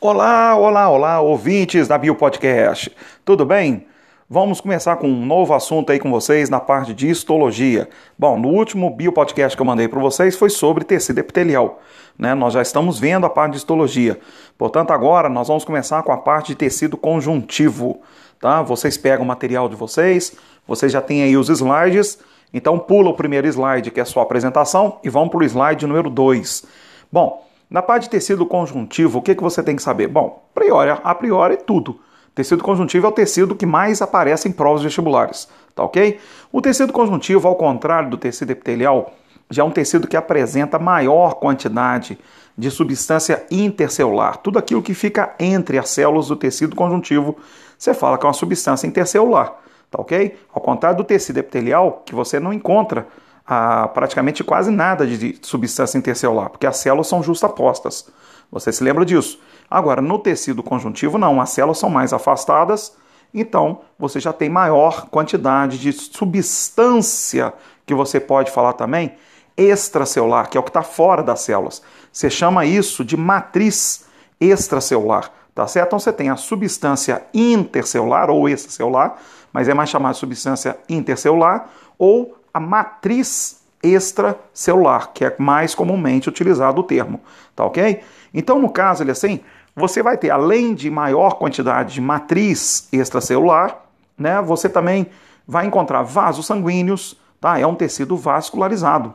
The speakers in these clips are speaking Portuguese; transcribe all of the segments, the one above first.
Olá, olá, olá, ouvintes da Bio Podcast. Tudo bem? Vamos começar com um novo assunto aí com vocês na parte de histologia. Bom, no último Bio Podcast que eu mandei para vocês foi sobre tecido epitelial. Né? Nós já estamos vendo a parte de histologia. Portanto, agora nós vamos começar com a parte de tecido conjuntivo. Tá? Vocês pegam o material de vocês, vocês já têm aí os slides. Então pula o primeiro slide, que é a sua apresentação, e vamos para o slide número 2. Bom, na parte de tecido conjuntivo, o que, que você tem que saber? Bom, a priori, a priori tudo. Tecido conjuntivo é o tecido que mais aparece em provas vestibulares, tá ok? O tecido conjuntivo, ao contrário do tecido epitelial, já é um tecido que apresenta maior quantidade de substância intercelular. Tudo aquilo que fica entre as células do tecido conjuntivo, você fala que é uma substância intercelular, tá ok? Ao contrário do tecido epitelial, que você não encontra a praticamente quase nada de substância intercelular, porque as células são justapostas. Você se lembra disso? Agora, no tecido conjuntivo, não, as células são mais afastadas, então você já tem maior quantidade de substância que você pode falar também extracelular, que é o que está fora das células. Você chama isso de matriz extracelular, tá certo? Então você tem a substância intercelular ou extracelular, mas é mais chamada substância intercelular, ou a matriz extracelular, que é mais comumente utilizado o termo, tá ok? Então, no caso, ele assim, você vai ter, além de maior quantidade de matriz extracelular, né, você também vai encontrar vasos sanguíneos, tá? É um tecido vascularizado.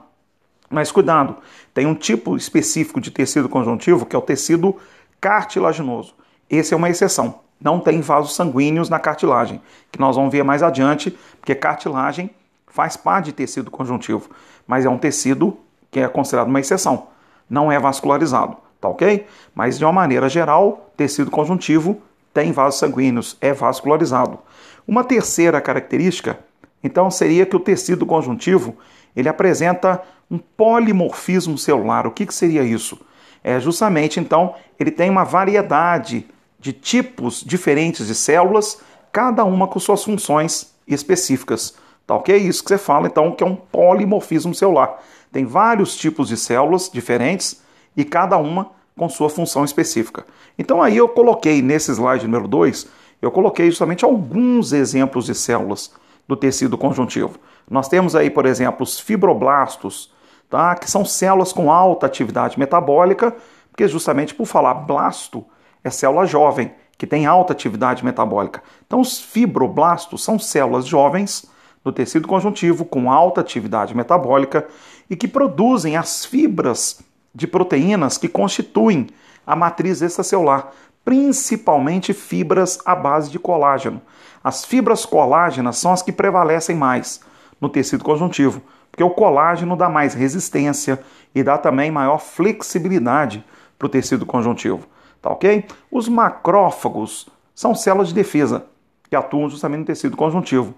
Mas cuidado, tem um tipo específico de tecido conjuntivo que é o tecido cartilaginoso. Esse é uma exceção. Não tem vasos sanguíneos na cartilagem, que nós vamos ver mais adiante, porque cartilagem faz parte de tecido conjuntivo, mas é um tecido que é considerado uma exceção, não é vascularizado, tá ok? Mas de uma maneira geral, tecido conjuntivo tem vasos sanguíneos, é vascularizado. Uma terceira característica, então, seria que o tecido conjuntivo ele apresenta um polimorfismo celular. O que, que seria isso? É justamente, então, ele tem uma variedade de tipos diferentes de células, cada uma com suas funções específicas. Tá ok? Isso que você fala, então, que é um polimorfismo celular. Tem vários tipos de células diferentes e cada uma com sua função específica. Então aí eu coloquei nesse slide número 2, eu coloquei justamente alguns exemplos de células do tecido conjuntivo. Nós temos aí, por exemplo, os fibroblastos, tá? que são células com alta atividade metabólica, porque justamente por falar blasto é célula jovem, que tem alta atividade metabólica. Então os fibroblastos são células jovens do tecido conjuntivo com alta atividade metabólica e que produzem as fibras de proteínas que constituem a matriz extracelular, principalmente fibras à base de colágeno. As fibras colágenas são as que prevalecem mais no tecido conjuntivo, porque o colágeno dá mais resistência e dá também maior flexibilidade para o tecido conjuntivo. Tá ok? Os macrófagos são células de defesa que atuam justamente no tecido conjuntivo.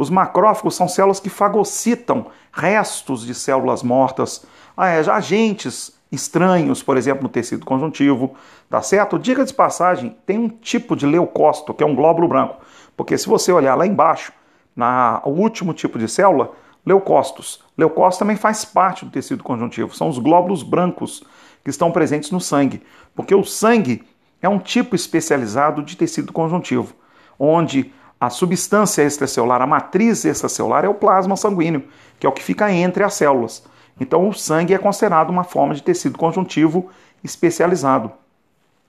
Os macrófagos são células que fagocitam restos de células mortas, ah, é, agentes estranhos, por exemplo, no tecido conjuntivo, tá certo? Diga de passagem, tem um tipo de leucócito, que é um glóbulo branco, porque se você olhar lá embaixo, na, o último tipo de célula, leucócitos. Leucócitos também faz parte do tecido conjuntivo, são os glóbulos brancos que estão presentes no sangue, porque o sangue é um tipo especializado de tecido conjuntivo, onde a substância extracelular, a matriz extracelular é o plasma sanguíneo, que é o que fica entre as células. Então, o sangue é considerado uma forma de tecido conjuntivo especializado.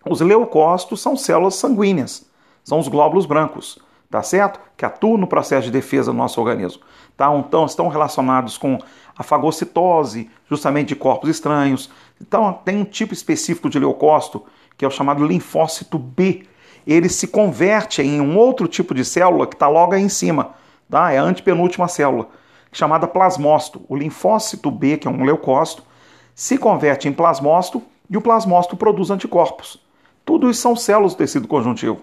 Os leucócitos são células sanguíneas, são os glóbulos brancos, tá certo? Que atuam no processo de defesa do nosso organismo. Tá? Então, estão relacionados com a fagocitose, justamente de corpos estranhos. Então, tem um tipo específico de leucócito, que é o chamado linfócito B. Ele se converte em um outro tipo de célula que está logo aí em cima, tá? É a antepenúltima célula chamada plasmócito. O linfócito B, que é um leucócito, se converte em plasmócito e o plasmócito produz anticorpos. Tudo isso são células do tecido conjuntivo.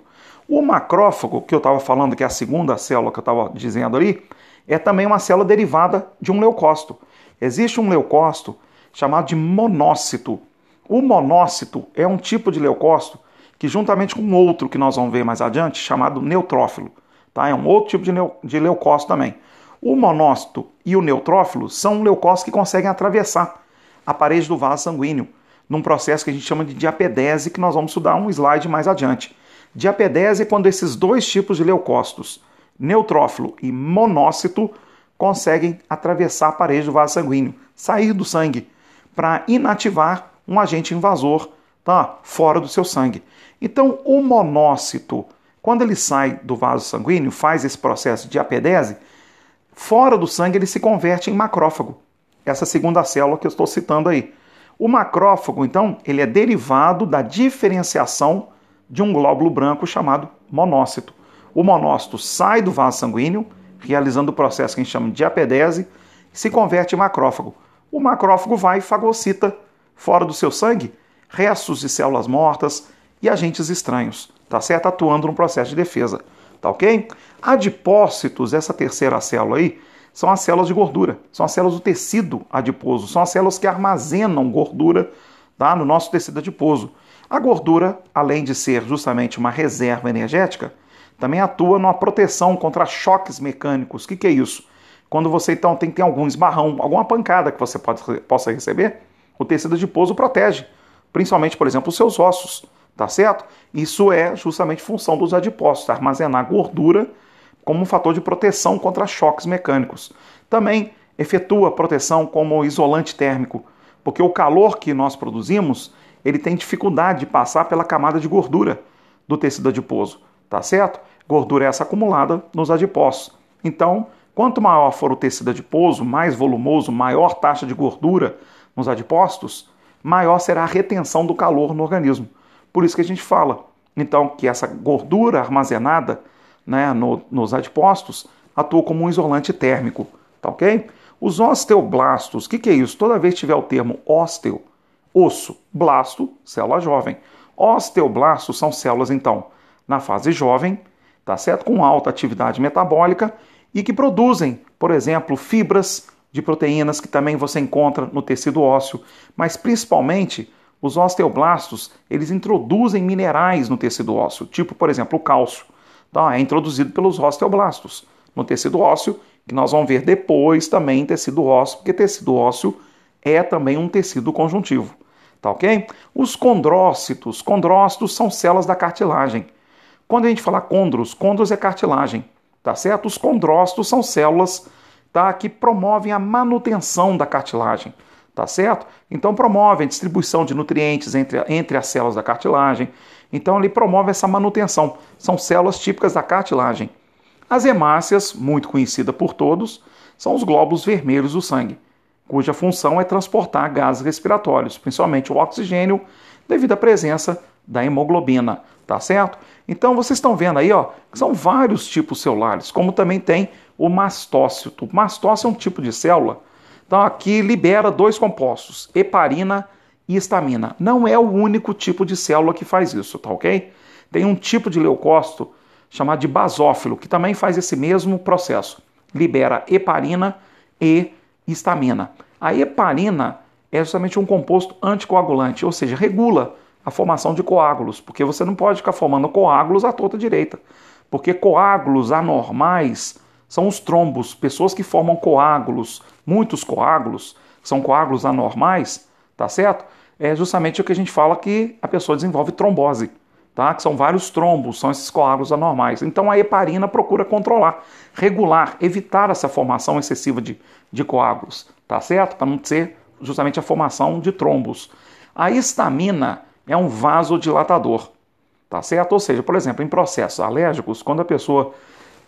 O macrófago, que eu estava falando, que é a segunda célula que eu estava dizendo ali, é também uma célula derivada de um leucócito. Existe um leucócito chamado de monócito. O monócito é um tipo de leucócito que, juntamente com outro que nós vamos ver mais adiante, chamado neutrófilo, tá? é um outro tipo de, de leucócito também. O monócito e o neutrófilo são leucócitos que conseguem atravessar a parede do vaso sanguíneo. num processo que a gente chama de diapedese, que nós vamos estudar um slide mais adiante. Diapedese é quando esses dois tipos de leucócitos, neutrófilo e monócito, conseguem atravessar a parede do vaso sanguíneo, sair do sangue, para inativar um agente invasor tá, fora do seu sangue. Então, o monócito, quando ele sai do vaso sanguíneo, faz esse processo de apedese, fora do sangue ele se converte em macrófago. Essa segunda célula que eu estou citando aí. O macrófago, então, ele é derivado da diferenciação de um glóbulo branco chamado monócito. O monócito sai do vaso sanguíneo, realizando o processo que a gente chama de apedese, e se converte em macrófago. O macrófago vai e fagocita fora do seu sangue restos de células mortas e agentes estranhos, tá certo? Atuando no processo de defesa, tá ok? Adipócitos, essa terceira célula aí, são as células de gordura, são as células do tecido adiposo, são as células que armazenam gordura tá, no nosso tecido adiposo. A gordura, além de ser justamente uma reserva energética, também atua numa proteção contra choques mecânicos. O que, que é isso? Quando você então tem, tem algum esbarrão, alguma pancada que você pode, possa receber, o tecido adiposo protege, principalmente, por exemplo, os seus ossos, tá certo? Isso é justamente função dos adipócitos, armazenar gordura como um fator de proteção contra choques mecânicos. Também efetua proteção como isolante térmico, porque o calor que nós produzimos, ele tem dificuldade de passar pela camada de gordura do tecido adiposo, tá certo? Gordura essa acumulada nos adipócitos. Então, quanto maior for o tecido adiposo, mais volumoso, maior taxa de gordura nos adipócitos, maior será a retenção do calor no organismo. Por isso que a gente fala, então, que essa gordura armazenada né, no, nos adipócitos atua como um isolante térmico, tá ok? Os osteoblastos, o que, que é isso? Toda vez que tiver o termo ósteo, osso, blasto, célula jovem. Osteoblastos são células, então, na fase jovem, tá certo? Com alta atividade metabólica e que produzem, por exemplo, fibras de proteínas que também você encontra no tecido ósseo, mas principalmente os osteoblastos, eles introduzem minerais no tecido ósseo, tipo, por exemplo, o cálcio. Tá? É introduzido pelos osteoblastos no tecido ósseo, que nós vamos ver depois também em tecido ósseo, porque tecido ósseo é também um tecido conjuntivo. Tá ok? Os condrócitos. Condrócitos são células da cartilagem. Quando a gente fala condros, condros é cartilagem, tá certo? Os condrócitos são células tá, que promovem a manutenção da cartilagem, tá certo? Então promovem a distribuição de nutrientes entre, entre as células da cartilagem. Então ele promove essa manutenção. São células típicas da cartilagem. As hemácias, muito conhecida por todos, são os glóbulos vermelhos do sangue, cuja função é transportar gases respiratórios, principalmente o oxigênio, devido à presença da hemoglobina, tá certo? Então vocês estão vendo aí, ó, que são vários tipos celulares, como também tem o mastócito. O mastócito é um tipo de célula então, aqui libera dois compostos, heparina e histamina. Não é o único tipo de célula que faz isso, tá ok? Tem um tipo de leucócito chamado de basófilo, que também faz esse mesmo processo. Libera heparina e histamina. A heparina é justamente um composto anticoagulante, ou seja, regula a formação de coágulos, porque você não pode ficar formando coágulos à torta direita, porque coágulos anormais são os trombos, pessoas que formam coágulos, muitos coágulos, são coágulos anormais, tá certo? É justamente o que a gente fala que a pessoa desenvolve trombose, tá? Que são vários trombos, são esses coágulos anormais. Então a heparina procura controlar, regular, evitar essa formação excessiva de, de coágulos, tá certo? Para não ser justamente a formação de trombos. A histamina é um vasodilatador, tá certo? Ou seja, por exemplo, em processos alérgicos, quando a pessoa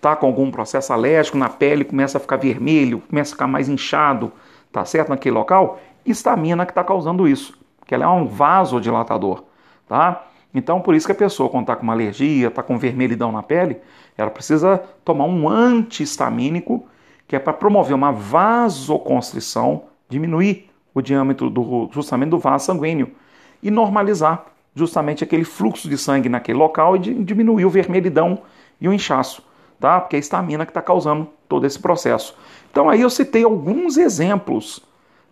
está com algum processo alérgico na pele, começa a ficar vermelho, começa a ficar mais inchado, tá certo? Naquele local, histamina que está causando isso, que ela é um vasodilatador, tá? Então, por isso que a pessoa, quando está com uma alergia, está com vermelhidão na pele, ela precisa tomar um antihistamínico, que é para promover uma vasoconstrição, diminuir o diâmetro do, justamente do vaso sanguíneo e normalizar justamente aquele fluxo de sangue naquele local e diminuir o vermelhidão e o inchaço tá? Porque é a estamina que está causando todo esse processo. Então aí eu citei alguns exemplos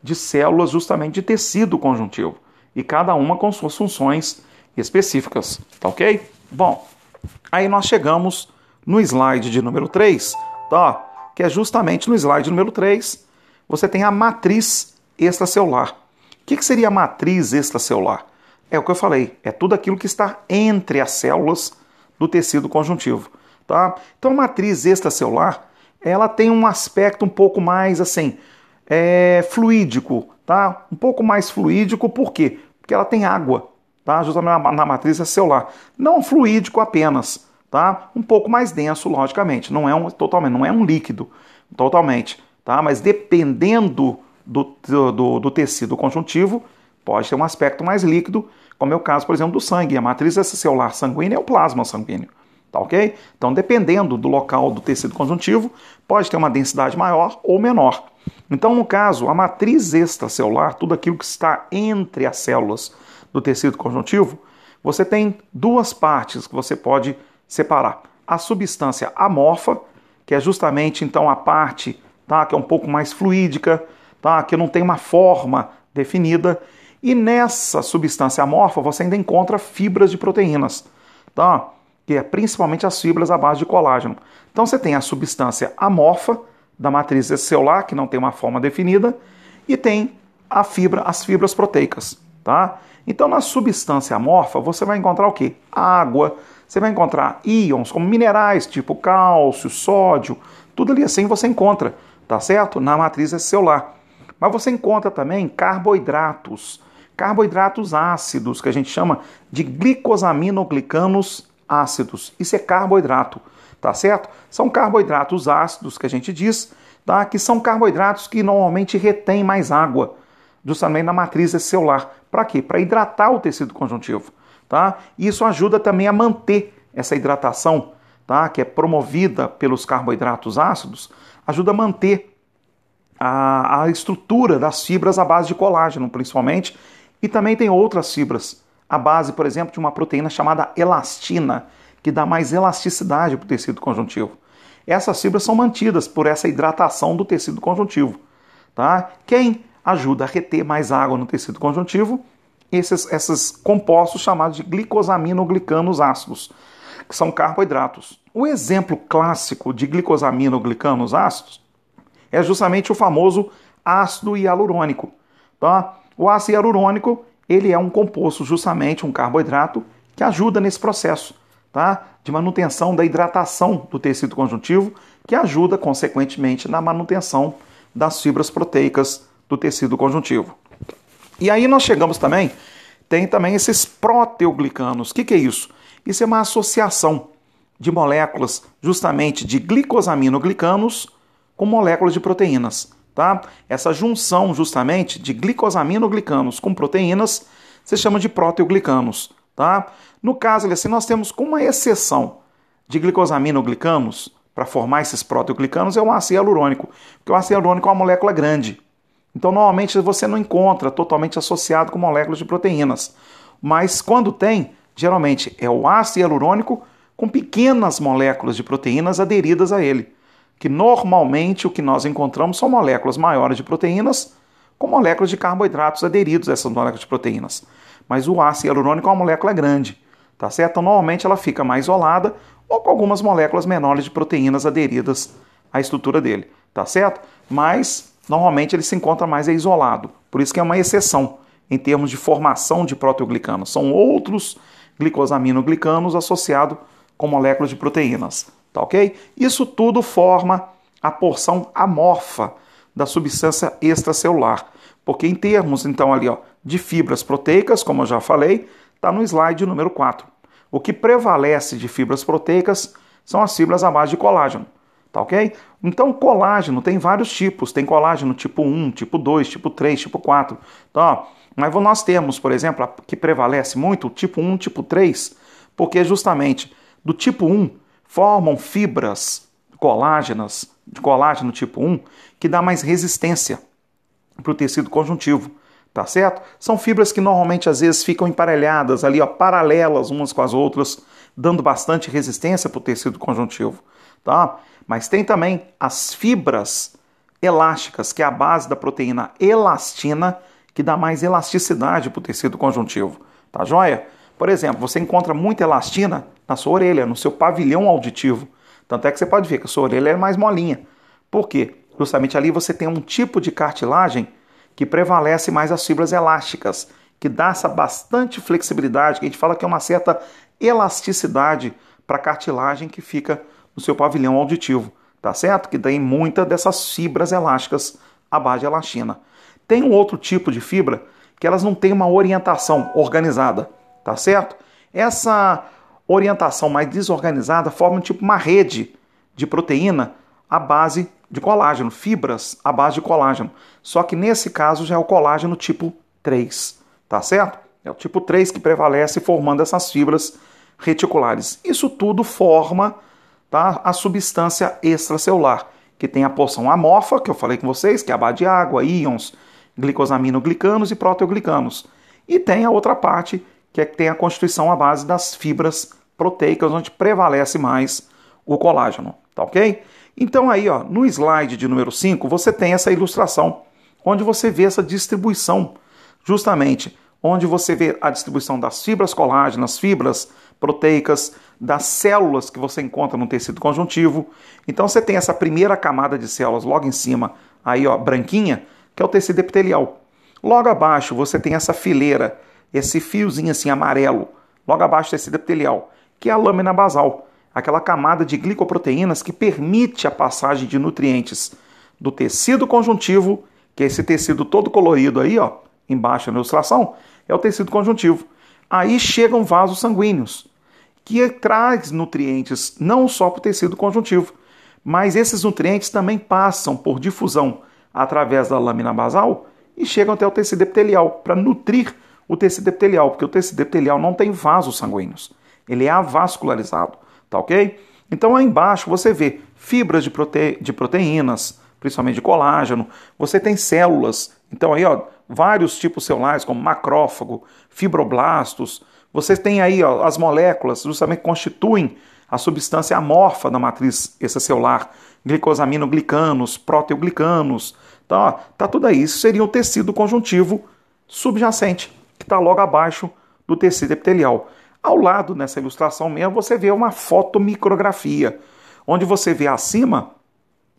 de células justamente de tecido conjuntivo e cada uma com suas funções específicas, tá ok? Bom, aí nós chegamos no slide de número 3, tá? Que é justamente no slide número 3, você tem a matriz extracelular. que, que seria a matriz extracelular? É o que eu falei, é tudo aquilo que está entre as células do tecido conjuntivo. Tá? Então a matriz extracelular ela tem um aspecto um pouco mais assim é, fluídico, tá? Um pouco mais fluídico, por quê? Porque ela tem água, tá? Justamente na, na matriz celular. Não fluídico apenas, tá? Um pouco mais denso, logicamente. Não é um totalmente, não é um líquido, totalmente, tá? Mas dependendo do, do, do tecido conjuntivo, pode ter um aspecto mais líquido, como é o caso, por exemplo, do sangue. A matriz celular sanguínea é o plasma sanguíneo. Tá ok? Então, dependendo do local do tecido conjuntivo, pode ter uma densidade maior ou menor. Então, no caso, a matriz extracelular, tudo aquilo que está entre as células do tecido conjuntivo, você tem duas partes que você pode separar. A substância amorfa, que é justamente então a parte tá, que é um pouco mais fluídica, tá, que não tem uma forma definida, e nessa substância amorfa você ainda encontra fibras de proteínas. Tá? Que é principalmente as fibras à base de colágeno. Então você tem a substância amorfa da matriz celular, que não tem uma forma definida, e tem a fibra, as fibras proteicas, tá? Então na substância amorfa você vai encontrar o que? Água, você vai encontrar íons como minerais, tipo cálcio, sódio, tudo ali assim você encontra, tá certo? Na matriz celular. Mas você encontra também carboidratos, carboidratos ácidos, que a gente chama de glicosaminoglicanos ácidos. Isso é carboidrato, tá certo? São carboidratos ácidos que a gente diz, tá? Que são carboidratos que normalmente retêm mais água, justamente na matriz celular. Para quê? Para hidratar o tecido conjuntivo, tá? E isso ajuda também a manter essa hidratação, tá? Que é promovida pelos carboidratos ácidos, ajuda a manter a, a estrutura das fibras à base de colágeno, principalmente, e também tem outras fibras a base, por exemplo, de uma proteína chamada elastina, que dá mais elasticidade para o tecido conjuntivo. Essas fibras são mantidas por essa hidratação do tecido conjuntivo. Tá? Quem ajuda a reter mais água no tecido conjuntivo? Esses, esses compostos chamados de glicosaminoglicanos ácidos, que são carboidratos. O exemplo clássico de glicosaminoglicanos ácidos é justamente o famoso ácido hialurônico. Tá? O ácido hialurônico ele é um composto, justamente um carboidrato, que ajuda nesse processo tá? de manutenção da hidratação do tecido conjuntivo, que ajuda, consequentemente, na manutenção das fibras proteicas do tecido conjuntivo. E aí nós chegamos também, tem também esses proteoglicanos. O que, que é isso? Isso é uma associação de moléculas justamente de glicosaminoglicanos com moléculas de proteínas. Tá? Essa junção justamente de glicosaminoglicanos com proteínas se chama de proteoglicanos. Tá? No caso, assim, nós temos uma exceção de glicosaminoglicanos para formar esses proteoglicanos é o ácido hialurônico, porque o ácido hialurônico é uma molécula grande. Então, normalmente você não encontra totalmente associado com moléculas de proteínas. Mas quando tem, geralmente é o ácido hialurônico com pequenas moléculas de proteínas aderidas a ele que normalmente o que nós encontramos são moléculas maiores de proteínas com moléculas de carboidratos aderidos a essas moléculas de proteínas. Mas o ácido hialurônico é uma molécula grande, tá certo? Então, normalmente ela fica mais isolada ou com algumas moléculas menores de proteínas aderidas à estrutura dele, tá certo? Mas normalmente ele se encontra mais isolado, por isso que é uma exceção em termos de formação de proteoglicanos. São outros glicosaminoglicanos associados com moléculas de proteínas tá ok? Isso tudo forma a porção amorfa da substância extracelular, porque em termos, então, ali, ó, de fibras proteicas, como eu já falei, está no slide número 4. O que prevalece de fibras proteicas são as fibras à base de colágeno, tá ok? Então, colágeno tem vários tipos, tem colágeno tipo 1, tipo 2, tipo 3, tipo 4, tá? Mas nós temos, por exemplo, que prevalece muito o tipo 1, tipo 3, porque justamente do tipo 1 formam fibras colágenas, de colágeno tipo 1, que dá mais resistência para o tecido conjuntivo, tá certo? São fibras que normalmente às vezes ficam emparelhadas ali, ó, paralelas umas com as outras, dando bastante resistência para o tecido conjuntivo, tá? Mas tem também as fibras elásticas, que é a base da proteína elastina, que dá mais elasticidade para o tecido conjuntivo, tá joia? Por exemplo, você encontra muita elastina na sua orelha, no seu pavilhão auditivo. Tanto é que você pode ver que a sua orelha é mais molinha. Por quê? Justamente ali você tem um tipo de cartilagem que prevalece mais as fibras elásticas, que dá essa bastante flexibilidade, que a gente fala que é uma certa elasticidade para a cartilagem que fica no seu pavilhão auditivo, tá certo? Que tem muita dessas fibras elásticas à base de elastina. Tem um outro tipo de fibra que elas não têm uma orientação organizada, tá certo? Essa orientação mais desorganizada forma tipo uma rede de proteína à base de colágeno, fibras à base de colágeno. Só que nesse caso já é o colágeno tipo 3, tá certo? É o tipo 3 que prevalece formando essas fibras reticulares. Isso tudo forma tá, a substância extracelular, que tem a porção amorfa, que eu falei com vocês, que é a base de água, íons, glicosaminoglicanos e proteoglicanos. E tem a outra parte, que é que tem a constituição à base das fibras proteicas, onde prevalece mais o colágeno, tá ok? Então aí, ó, no slide de número 5, você tem essa ilustração, onde você vê essa distribuição, justamente, onde você vê a distribuição das fibras colágenas, fibras proteicas, das células que você encontra no tecido conjuntivo. Então você tem essa primeira camada de células logo em cima, aí ó, branquinha, que é o tecido epitelial. Logo abaixo você tem essa fileira, esse fiozinho assim amarelo, logo abaixo do tecido epitelial, que é a lâmina basal, aquela camada de glicoproteínas que permite a passagem de nutrientes do tecido conjuntivo, que é esse tecido todo colorido aí, ó, embaixo na ilustração, é o tecido conjuntivo. Aí chegam vasos sanguíneos, que traz nutrientes não só para o tecido conjuntivo, mas esses nutrientes também passam por difusão através da lâmina basal e chegam até o tecido epitelial para nutrir o tecido epitelial, porque o tecido epitelial não tem vasos sanguíneos, ele é avascularizado, tá ok? Então aí embaixo você vê fibras de, prote... de proteínas, principalmente de colágeno, você tem células, então aí ó, vários tipos celulares como macrófago, fibroblastos, você tem aí ó, as moléculas justamente constituem a substância amorfa da matriz extracelular, glicosaminoglicanos, proteoglicanos. Ó, tá tudo aí. Isso seria o tecido conjuntivo subjacente, que está logo abaixo do tecido epitelial. Ao lado, nessa ilustração mesmo, você vê uma fotomicrografia, onde você vê acima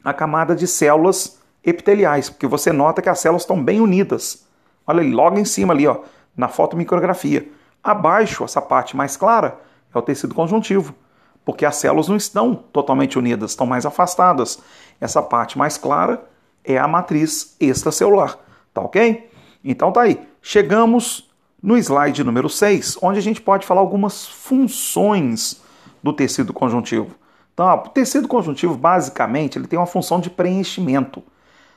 a camada de células epiteliais, porque você nota que as células estão bem unidas. Olha ali, logo em cima ali, ó, na fotomicrografia. Abaixo, essa parte mais clara, é o tecido conjuntivo porque as células não estão totalmente unidas, estão mais afastadas. Essa parte mais clara é a matriz extracelular, tá ok? Então tá aí. Chegamos no slide número 6, onde a gente pode falar algumas funções do tecido conjuntivo. Então, ó, o tecido conjuntivo, basicamente, ele tem uma função de preenchimento.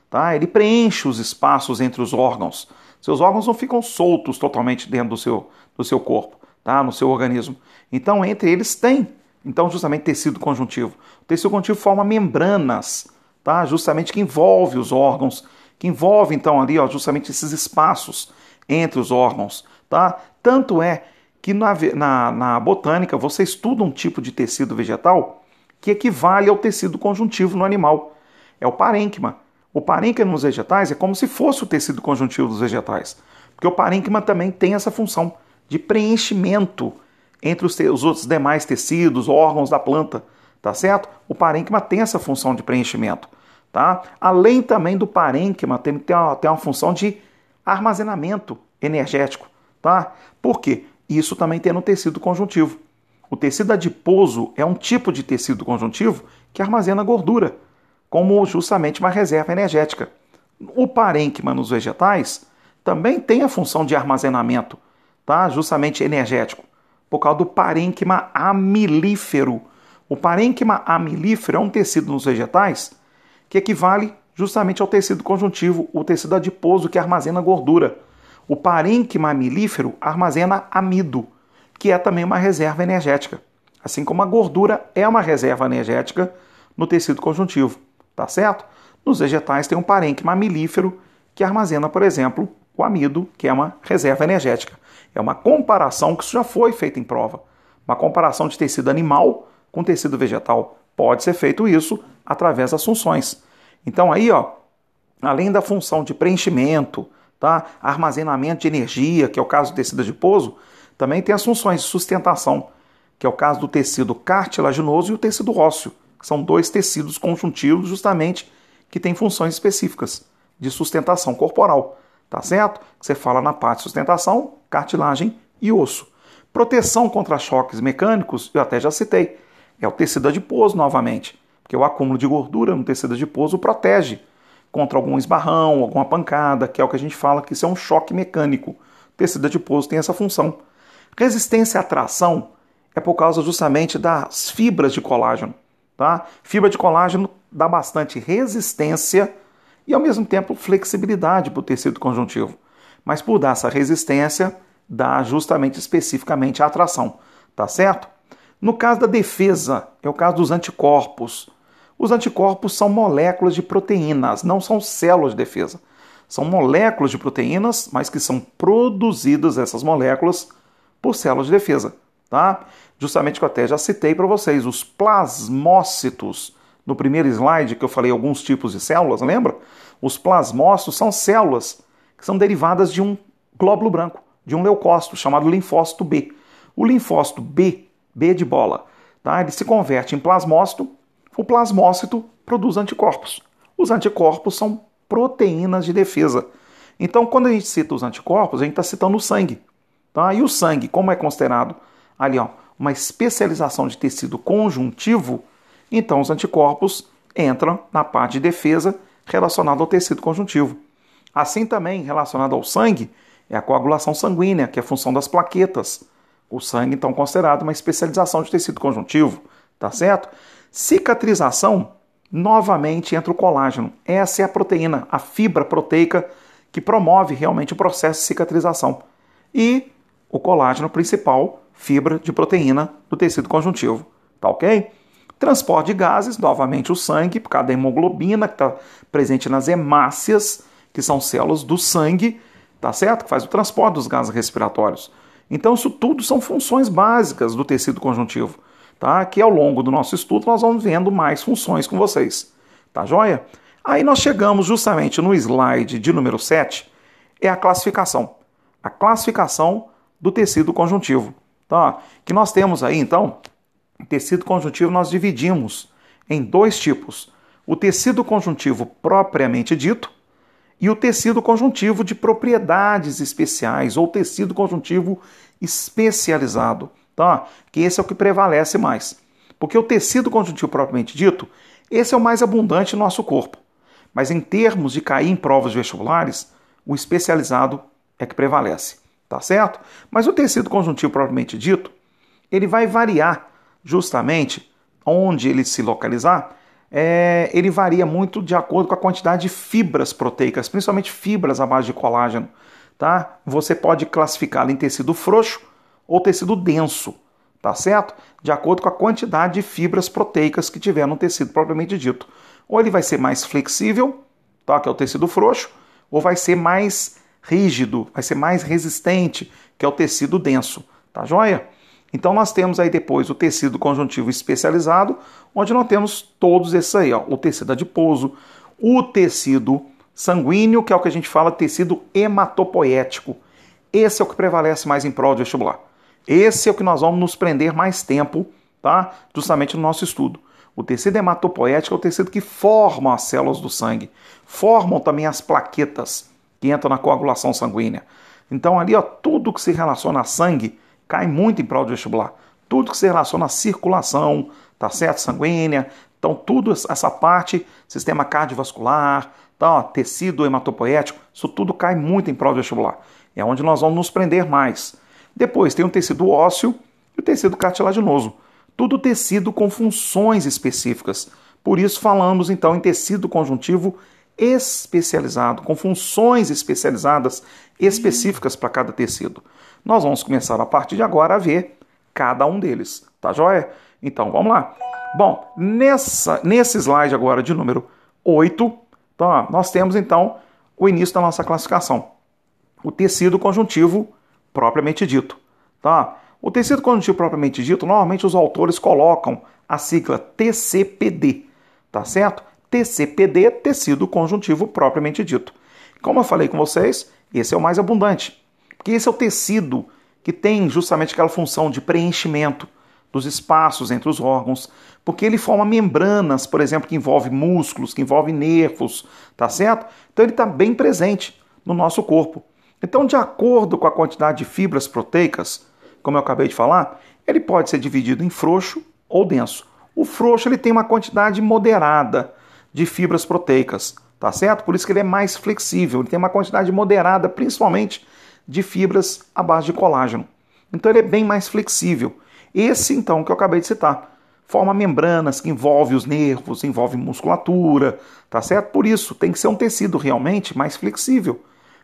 Tá? Ele preenche os espaços entre os órgãos. Seus órgãos não ficam soltos totalmente dentro do seu, do seu corpo, tá? no seu organismo. Então, entre eles tem então, justamente tecido conjuntivo. O tecido conjuntivo forma membranas, tá? Justamente que envolve os órgãos, que envolve então ali, ó, justamente esses espaços entre os órgãos, tá? Tanto é que na, na, na botânica você estuda um tipo de tecido vegetal que equivale ao tecido conjuntivo no animal. É o parênquima. O parênquima nos vegetais é como se fosse o tecido conjuntivo dos vegetais, porque o parênquima também tem essa função de preenchimento entre os, os outros demais tecidos, órgãos da planta, tá certo? O parênquima tem essa função de preenchimento, tá? Além também do parênquima, tem, tem, uma, tem uma função de armazenamento energético, tá? Por quê? Isso também tem no tecido conjuntivo. O tecido adiposo é um tipo de tecido conjuntivo que armazena gordura, como justamente uma reserva energética. O parênquima nos vegetais também tem a função de armazenamento, tá? justamente energético por causa do parênquima amilífero. O parênquima amilífero é um tecido nos vegetais que equivale justamente ao tecido conjuntivo, o tecido adiposo que armazena gordura. O parênquima amilífero armazena amido, que é também uma reserva energética. Assim como a gordura é uma reserva energética no tecido conjuntivo, tá certo? Nos vegetais tem um parênquima amilífero que armazena, por exemplo, o amido, que é uma reserva energética. É uma comparação que isso já foi feita em prova. Uma comparação de tecido animal com tecido vegetal. Pode ser feito isso através das funções. Então aí, ó, além da função de preenchimento, tá? armazenamento de energia, que é o caso do tecido adiposo, também tem as funções de sustentação, que é o caso do tecido cartilaginoso e o tecido ósseo, que são dois tecidos conjuntivos justamente que têm funções específicas de sustentação corporal, tá certo? Você fala na parte de sustentação, cartilagem e osso. Proteção contra choques mecânicos, eu até já citei, é o tecido adiposo novamente, porque o acúmulo de gordura no tecido adiposo protege contra algum esbarrão, alguma pancada, que é o que a gente fala que isso é um choque mecânico. Tecido adiposo tem essa função. Resistência à tração é por causa justamente das fibras de colágeno. Tá? Fibra de colágeno dá bastante resistência e ao mesmo tempo flexibilidade para o tecido conjuntivo. Mas por dar essa resistência, dá justamente especificamente a atração, tá certo? No caso da defesa, é o caso dos anticorpos. Os anticorpos são moléculas de proteínas, não são células de defesa. São moléculas de proteínas, mas que são produzidas essas moléculas por células de defesa, tá? Justamente que eu até já citei para vocês, os plasmócitos. No primeiro slide que eu falei alguns tipos de células, lembra? Os plasmócitos são células que são derivadas de um glóbulo branco, de um leucócito chamado linfócito B. O linfócito B, B de bola, tá? ele se converte em plasmócito. O plasmócito produz anticorpos. Os anticorpos são proteínas de defesa. Então, quando a gente cita os anticorpos, a gente está citando o sangue. Tá? E o sangue, como é considerado ali ó, uma especialização de tecido conjuntivo, então os anticorpos entram na parte de defesa relacionada ao tecido conjuntivo. Assim também, relacionado ao sangue, é a coagulação sanguínea, que é a função das plaquetas. O sangue, então, considerado uma especialização de tecido conjuntivo, tá certo? Cicatrização, novamente entra o colágeno. Essa é a proteína, a fibra proteica que promove realmente o processo de cicatrização. E o colágeno principal, fibra de proteína do tecido conjuntivo, tá ok? Transporte de gases, novamente o sangue, por causa da hemoglobina que está presente nas hemácias, que são células do sangue, tá certo? Que faz o transporte dos gases respiratórios. Então, isso tudo são funções básicas do tecido conjuntivo, tá? Que ao longo do nosso estudo nós vamos vendo mais funções com vocês, tá joia? Aí nós chegamos justamente no slide de número 7, é a classificação. A classificação do tecido conjuntivo, tá? Que nós temos aí, então, tecido conjuntivo nós dividimos em dois tipos: o tecido conjuntivo propriamente dito e o tecido conjuntivo de propriedades especiais ou tecido conjuntivo especializado, tá? Que esse é o que prevalece mais. Porque o tecido conjuntivo propriamente dito, esse é o mais abundante no nosso corpo. Mas em termos de cair em provas vestibulares, o especializado é que prevalece, tá certo? Mas o tecido conjuntivo propriamente dito, ele vai variar justamente onde ele se localizar, é, ele varia muito de acordo com a quantidade de fibras proteicas, principalmente fibras à base de colágeno. Tá? Você pode classificá-lo em tecido frouxo ou tecido denso, tá certo? De acordo com a quantidade de fibras proteicas que tiver no tecido propriamente dito. Ou ele vai ser mais flexível, tá? que é o tecido frouxo, ou vai ser mais rígido, vai ser mais resistente, que é o tecido denso, tá joia? Então nós temos aí depois o tecido conjuntivo especializado, onde nós temos todos esses aí, ó, o tecido adiposo, o tecido sanguíneo, que é o que a gente fala tecido hematopoético. Esse é o que prevalece mais em prol do vestibular. Esse é o que nós vamos nos prender mais tempo, tá? Justamente no nosso estudo. O tecido hematopoético é o tecido que forma as células do sangue, formam também as plaquetas que entram na coagulação sanguínea. Então ali, ó, tudo que se relaciona a sangue cai muito em prol do vestibular. Tudo que se relaciona à circulação, tá certo? Sanguínea, então tudo essa parte, sistema cardiovascular, tá, ó, tecido hematopoético, isso tudo cai muito em prol do vestibular. É onde nós vamos nos prender mais. Depois tem o tecido ósseo e o tecido cartilaginoso. Tudo tecido com funções específicas. Por isso falamos então em tecido conjuntivo especializado, com funções especializadas específicas para cada tecido. Nós vamos começar a partir de agora a ver cada um deles, tá joia? Então vamos lá. Bom, nessa, nesse slide agora de número 8, tá, nós temos então o início da nossa classificação. O tecido conjuntivo propriamente dito. Tá? O tecido conjuntivo propriamente dito, normalmente os autores colocam a sigla TCPD, tá certo? TCPD, tecido conjuntivo propriamente dito. Como eu falei com vocês, esse é o mais abundante. Porque esse é o tecido que tem justamente aquela função de preenchimento dos espaços entre os órgãos, porque ele forma membranas, por exemplo, que envolve músculos, que envolve nervos, tá certo? Então ele está bem presente no nosso corpo. Então, de acordo com a quantidade de fibras proteicas, como eu acabei de falar, ele pode ser dividido em frouxo ou denso. O frouxo ele tem uma quantidade moderada de fibras proteicas, tá certo? Por isso que ele é mais flexível, ele tem uma quantidade moderada, principalmente de fibras à base de colágeno. Então ele é bem mais flexível. Esse então que eu acabei de citar forma membranas que envolve os nervos, envolve musculatura, tá certo? Por isso tem que ser um tecido realmente mais flexível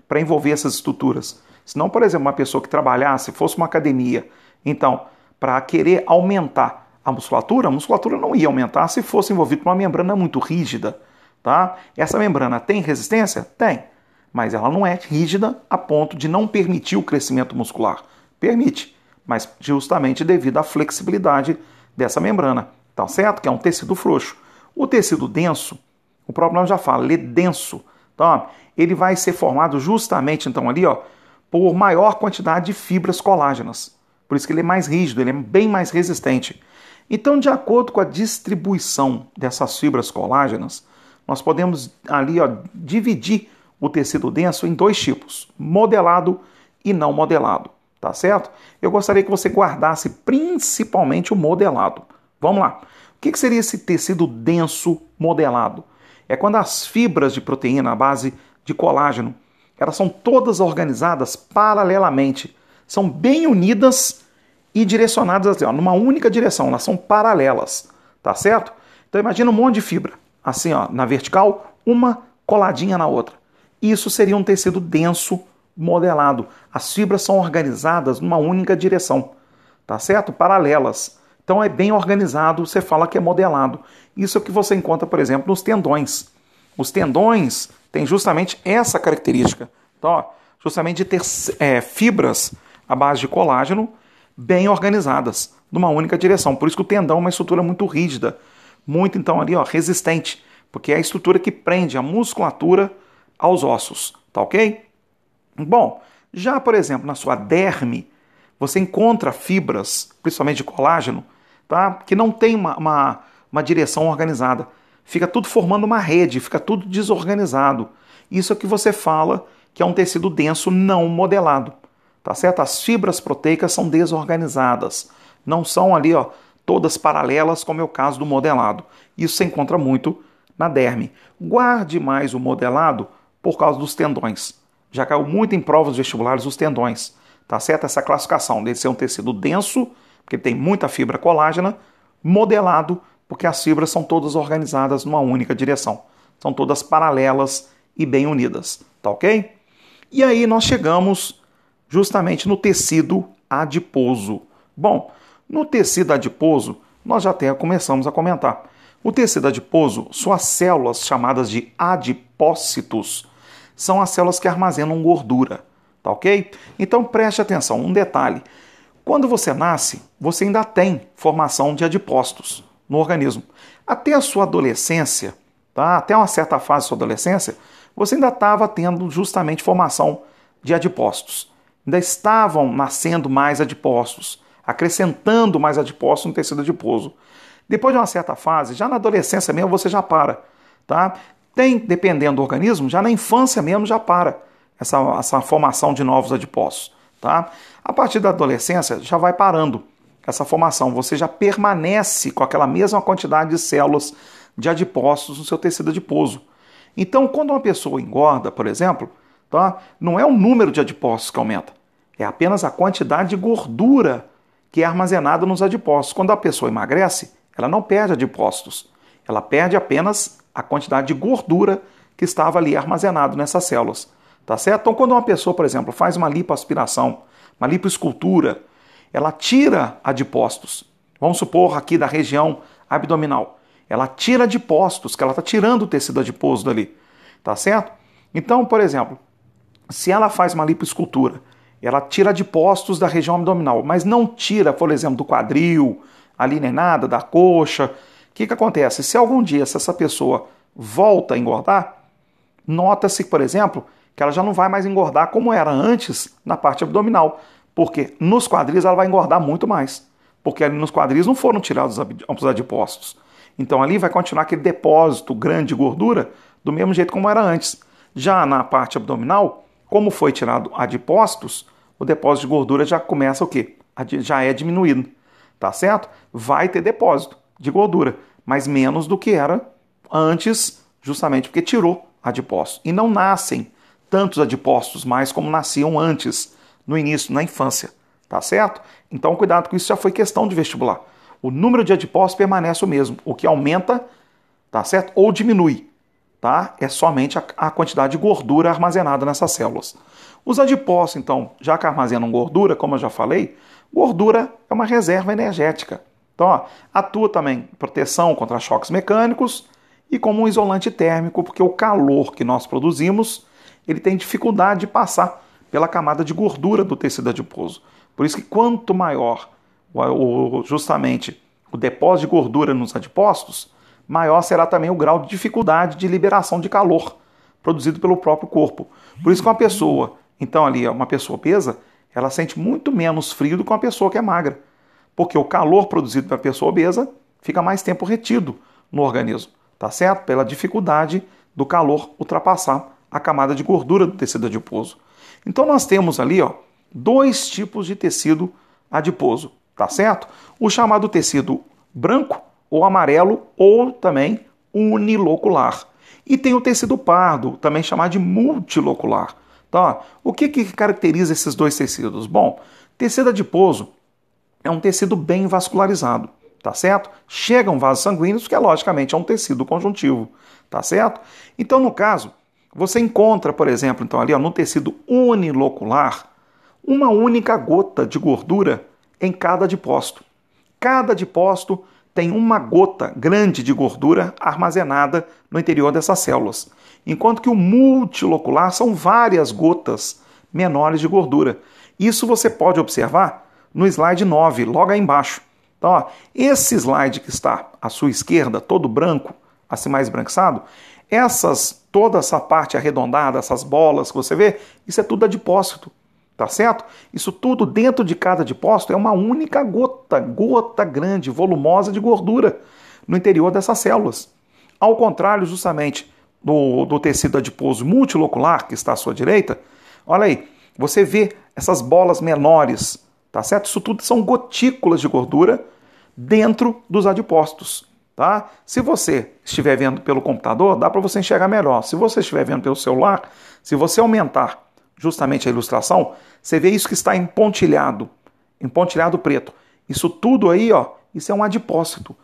para envolver essas estruturas. Senão, por exemplo, uma pessoa que trabalhasse, fosse uma academia, então, para querer aumentar a musculatura, a musculatura não ia aumentar se fosse envolvido uma membrana muito rígida, tá? Essa membrana tem resistência? Tem, mas ela não é rígida a ponto de não permitir o crescimento muscular. Permite, mas justamente devido à flexibilidade dessa membrana, tá certo? Que é um tecido frouxo. O tecido denso, o próprio nome já fala, ele é denso, tá? Ele vai ser formado justamente então ali, ó, por maior quantidade de fibras colágenas. Por isso que ele é mais rígido, ele é bem mais resistente. Então, de acordo com a distribuição dessas fibras colágenas, nós podemos ali ó, dividir o tecido denso em dois tipos: modelado e não modelado tá certo? Eu gostaria que você guardasse principalmente o modelado. Vamos lá. O que seria esse tecido denso modelado? É quando as fibras de proteína à base de colágeno, elas são todas organizadas paralelamente, são bem unidas e direcionadas assim, ó, numa única direção, elas são paralelas, tá certo? Então imagina um monte de fibra, assim, ó, na vertical, uma coladinha na outra. Isso seria um tecido denso modelado. As fibras são organizadas numa única direção, tá certo? Paralelas. Então é bem organizado, você fala que é modelado. Isso é o que você encontra, por exemplo, nos tendões. Os tendões têm justamente essa característica. Então, ó, justamente de ter é, fibras à base de colágeno bem organizadas, numa única direção. Por isso que o tendão é uma estrutura muito rígida, muito então ali, ó, resistente, porque é a estrutura que prende a musculatura aos ossos, tá ok? Bom, já por exemplo na sua derme, você encontra fibras, principalmente de colágeno, tá? que não tem uma, uma, uma direção organizada. Fica tudo formando uma rede, fica tudo desorganizado. Isso é que você fala que é um tecido denso não modelado. Tá certo? As fibras proteicas são desorganizadas. Não são ali, ó, todas paralelas, como é o caso do modelado. Isso se encontra muito na derme. Guarde mais o modelado por causa dos tendões já caiu muito em provas vestibulares os tendões. Tá certo? Essa classificação dele ser um tecido denso, porque tem muita fibra colágena, modelado, porque as fibras são todas organizadas numa única direção. São todas paralelas e bem unidas. Tá ok? E aí nós chegamos justamente no tecido adiposo. Bom, no tecido adiposo, nós já até começamos a comentar. O tecido adiposo, suas células chamadas de adipócitos, são as células que armazenam gordura, tá ok? Então preste atenção, um detalhe. Quando você nasce, você ainda tem formação de adipócitos no organismo. Até a sua adolescência, tá? até uma certa fase da sua adolescência, você ainda estava tendo justamente formação de adipócitos. Ainda estavam nascendo mais adipócitos, acrescentando mais adipócitos no tecido adiposo. Depois de uma certa fase, já na adolescência mesmo, você já para. Tá? Tem, dependendo do organismo, já na infância mesmo já para essa, essa formação de novos adipócitos. Tá? A partir da adolescência já vai parando essa formação, você já permanece com aquela mesma quantidade de células de adipócitos no seu tecido adiposo. Então, quando uma pessoa engorda, por exemplo, tá? não é o número de adipócitos que aumenta, é apenas a quantidade de gordura que é armazenada nos adipócitos. Quando a pessoa emagrece, ela não perde adipócitos, ela perde apenas a quantidade de gordura que estava ali armazenado nessas células. Tá certo? Então, quando uma pessoa, por exemplo, faz uma lipoaspiração, uma lipoescultura, ela tira adipócitos. Vamos supor aqui da região abdominal. Ela tira adipócitos, que ela está tirando o tecido adiposo dali. Tá certo? Então, por exemplo, se ela faz uma lipoescultura, ela tira adipócitos da região abdominal, mas não tira, por exemplo, do quadril, ali nem nada, da coxa, que, que acontece? Se algum dia se essa pessoa volta a engordar, nota-se, por exemplo, que ela já não vai mais engordar como era antes na parte abdominal, porque nos quadris ela vai engordar muito mais, porque ali nos quadris não foram tirados os adipócitos. Então ali vai continuar aquele depósito grande de gordura do mesmo jeito como era antes. Já na parte abdominal, como foi tirado adipócitos, o depósito de gordura já começa o quê? Já é diminuído, tá certo? Vai ter depósito de gordura, mas menos do que era antes, justamente porque tirou adipócitos. E não nascem tantos adipócitos mais como nasciam antes, no início, na infância, tá certo? Então cuidado com isso, já foi questão de vestibular. O número de adipócitos permanece o mesmo, o que aumenta, tá certo? Ou diminui, tá? É somente a, a quantidade de gordura armazenada nessas células. Os adipócitos, então, já que armazenam gordura, como eu já falei, gordura é uma reserva energética. Então, ó, atua também proteção contra choques mecânicos e como um isolante térmico, porque o calor que nós produzimos, ele tem dificuldade de passar pela camada de gordura do tecido adiposo. Por isso que quanto maior o, justamente o depósito de gordura nos adipócitos, maior será também o grau de dificuldade de liberação de calor produzido pelo próprio corpo. Por isso que uma pessoa, então ali, uma pessoa obesa, ela sente muito menos frio do que uma pessoa que é magra, porque o calor produzido pela pessoa obesa fica mais tempo retido no organismo, tá certo? Pela dificuldade do calor ultrapassar a camada de gordura do tecido adiposo. Então nós temos ali, ó, dois tipos de tecido adiposo, tá certo? O chamado tecido branco ou amarelo ou também unilocular. E tem o tecido pardo, também chamado de multilocular. Tá? O que, que caracteriza esses dois tecidos? Bom, tecido adiposo é um tecido bem vascularizado, tá certo? Chegam vasos sanguíneos, que é logicamente é um tecido conjuntivo, tá certo? Então, no caso, você encontra, por exemplo, então ali ó, no tecido unilocular, uma única gota de gordura em cada adipócito. Cada adipócito tem uma gota grande de gordura armazenada no interior dessas células, enquanto que o multilocular são várias gotas menores de gordura. Isso você pode observar no slide 9, logo aí embaixo. Então, ó, esse slide que está à sua esquerda, todo branco, assim mais branquiçado, essas, toda essa parte arredondada, essas bolas que você vê, isso é tudo adipócito. Tá certo? Isso tudo dentro de cada depósito é uma única gota, gota grande, volumosa de gordura no interior dessas células. Ao contrário, justamente, do, do tecido adiposo multilocular, que está à sua direita, olha aí, você vê essas bolas menores, tá certo? Isso tudo são gotículas de gordura dentro dos adipócitos, tá? Se você estiver vendo pelo computador, dá para você enxergar melhor. Se você estiver vendo pelo celular, se você aumentar justamente a ilustração, você vê isso que está empontilhado, empontilhado preto. Isso tudo aí, ó, isso é um adipócito.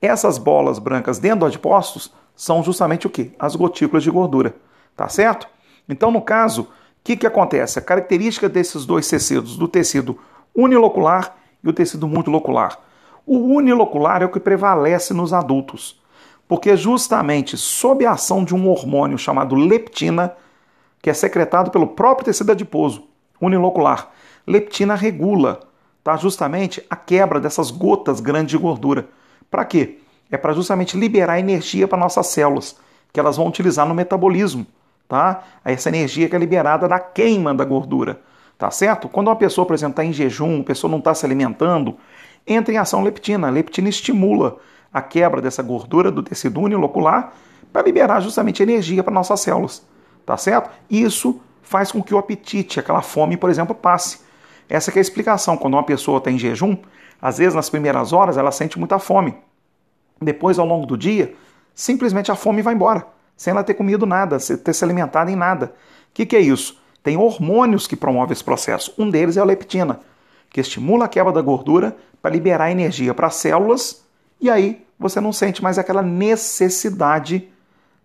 Essas bolas brancas dentro do adipócitos são justamente o que? As gotículas de gordura, tá certo? Então, no caso, o que, que acontece? A característica desses dois tecidos, do tecido unilocular e o tecido multilocular. O unilocular é o que prevalece nos adultos, porque justamente sob a ação de um hormônio chamado leptina, que é secretado pelo próprio tecido adiposo unilocular. Leptina regula tá, justamente a quebra dessas gotas grandes de gordura. Para quê? É para justamente liberar energia para nossas células, que elas vão utilizar no metabolismo. Tá? Essa energia que é liberada da queima da gordura. Tá certo? Quando uma pessoa, por exemplo, está em jejum, a pessoa não está se alimentando, entra em ação leptina. A leptina estimula a quebra dessa gordura do tecido unilocular para liberar justamente energia para nossas células tá certo? Isso faz com que o apetite, aquela fome, por exemplo, passe. Essa é a explicação. Quando uma pessoa está em jejum, às vezes nas primeiras horas ela sente muita fome. Depois, ao longo do dia, simplesmente a fome vai embora, sem ela ter comido nada, ter se alimentado em nada. O que, que é isso? Tem hormônios que promovem esse processo. Um deles é a leptina, que estimula a quebra da gordura para liberar energia para as células e aí você não sente mais aquela necessidade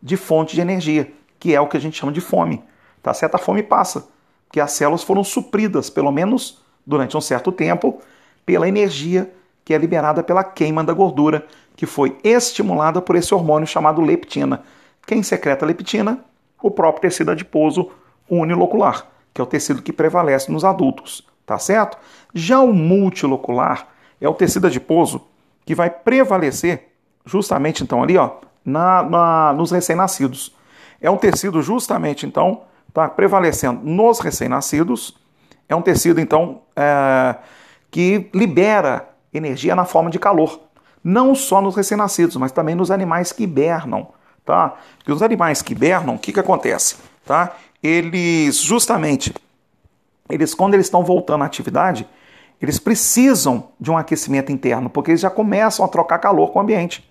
de fonte de energia que é o que a gente chama de fome. Tá certo? A fome passa, porque as células foram supridas, pelo menos durante um certo tempo, pela energia que é liberada pela queima da gordura, que foi estimulada por esse hormônio chamado leptina. Quem secreta leptina? O próprio tecido adiposo unilocular, que é o tecido que prevalece nos adultos, tá certo? Já o multilocular é o tecido adiposo que vai prevalecer justamente então ali, ó, na, na nos recém-nascidos. É um tecido justamente, então, tá prevalecendo nos recém-nascidos. É um tecido, então, é, que libera energia na forma de calor. Não só nos recém-nascidos, mas também nos animais que hibernam. Tá? Porque os animais que hibernam, o que, que acontece? tá? Eles justamente, eles quando eles estão voltando à atividade, eles precisam de um aquecimento interno, porque eles já começam a trocar calor com o ambiente,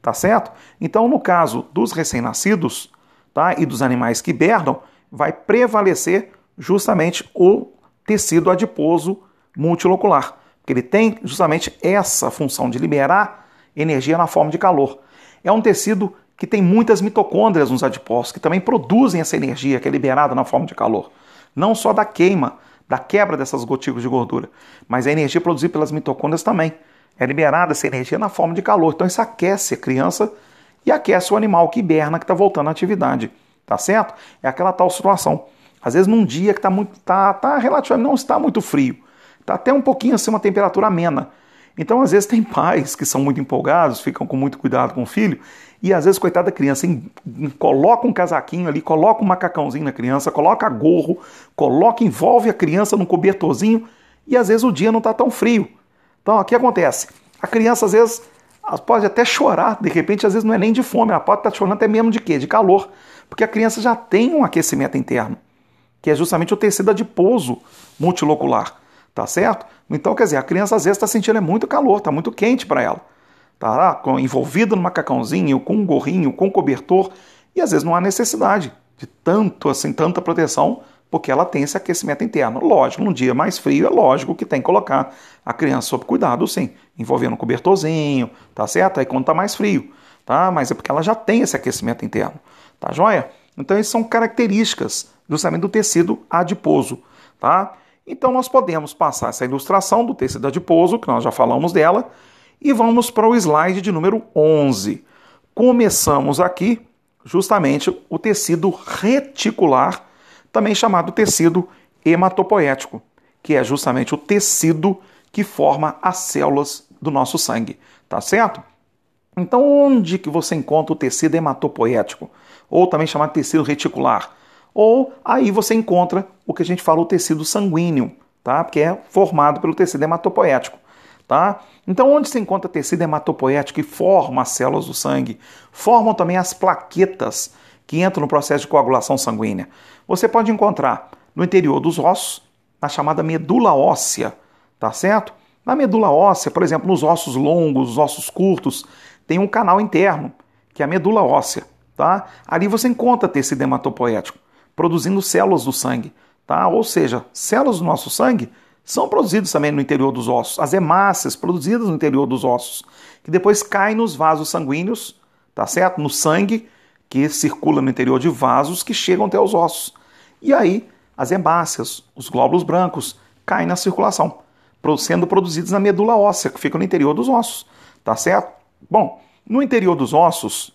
tá certo? Então, no caso dos recém-nascidos, tá, e dos animais que hibernam, vai prevalecer justamente o tecido adiposo multilocular, porque ele tem justamente essa função de liberar energia na forma de calor. É um tecido que tem muitas mitocôndrias nos adipócitos, que também produzem essa energia que é liberada na forma de calor. Não só da queima, da quebra dessas gotículas de gordura, mas a energia produzida pelas mitocôndrias também. É liberada essa energia na forma de calor. Então isso aquece a criança e aquece o animal que hiberna, que está voltando à atividade. Tá certo? É aquela tal situação. Às vezes num dia que está muito. Tá, tá relativamente. não está muito frio. Está até um pouquinho assim, uma temperatura amena. Então, às vezes, tem pais que são muito empolgados, ficam com muito cuidado com o filho, e às vezes, coitada da criança, em, coloca um casaquinho ali, coloca um macacãozinho na criança, coloca gorro, coloca, envolve a criança num cobertorzinho, e às vezes o dia não está tão frio. Então, o que acontece? A criança, às vezes, pode até chorar, de repente, às vezes não é nem de fome, ela pode estar tá chorando até mesmo de quê? De calor. Porque a criança já tem um aquecimento interno, que é justamente o tecido adiposo multilocular. Tá certo? Então, quer dizer, a criança às vezes está sentindo é muito calor, está muito quente para ela. Tá lá, envolvida no macacãozinho, com um gorrinho, com um cobertor, e às vezes não há necessidade de tanto assim, tanta proteção, porque ela tem esse aquecimento interno. Lógico, num dia mais frio, é lógico que tem que colocar a criança sob cuidado, sim, envolvendo um cobertorzinho, tá certo? Aí quando está mais frio, tá? Mas é porque ela já tem esse aquecimento interno, tá joia? Então, essas são características justamente do tecido adiposo, tá? Então nós podemos passar essa ilustração do tecido adiposo, que nós já falamos dela, e vamos para o slide de número 11. Começamos aqui justamente o tecido reticular, também chamado tecido hematopoético, que é justamente o tecido que forma as células do nosso sangue, tá certo? Então, onde que você encontra o tecido hematopoético, ou também chamado tecido reticular? Ou aí você encontra o que a gente fala o tecido sanguíneo, tá? Que é formado pelo tecido hematopoético, tá? Então, onde se encontra tecido hematopoético que forma as células do sangue, formam também as plaquetas que entram no processo de coagulação sanguínea. Você pode encontrar no interior dos ossos, na chamada medula óssea, tá certo? Na medula óssea, por exemplo, nos ossos longos, os ossos curtos, tem um canal interno, que é a medula óssea, tá? Ali você encontra tecido hematopoético produzindo células do sangue. Tá? Ou seja, células do nosso sangue são produzidas também no interior dos ossos. As hemácias produzidas no interior dos ossos, que depois caem nos vasos sanguíneos, tá certo? No sangue que circula no interior de vasos que chegam até os ossos. E aí, as hemácias, os glóbulos brancos, caem na circulação, sendo produzidos na medula óssea, que fica no interior dos ossos, tá certo? Bom, no interior dos ossos,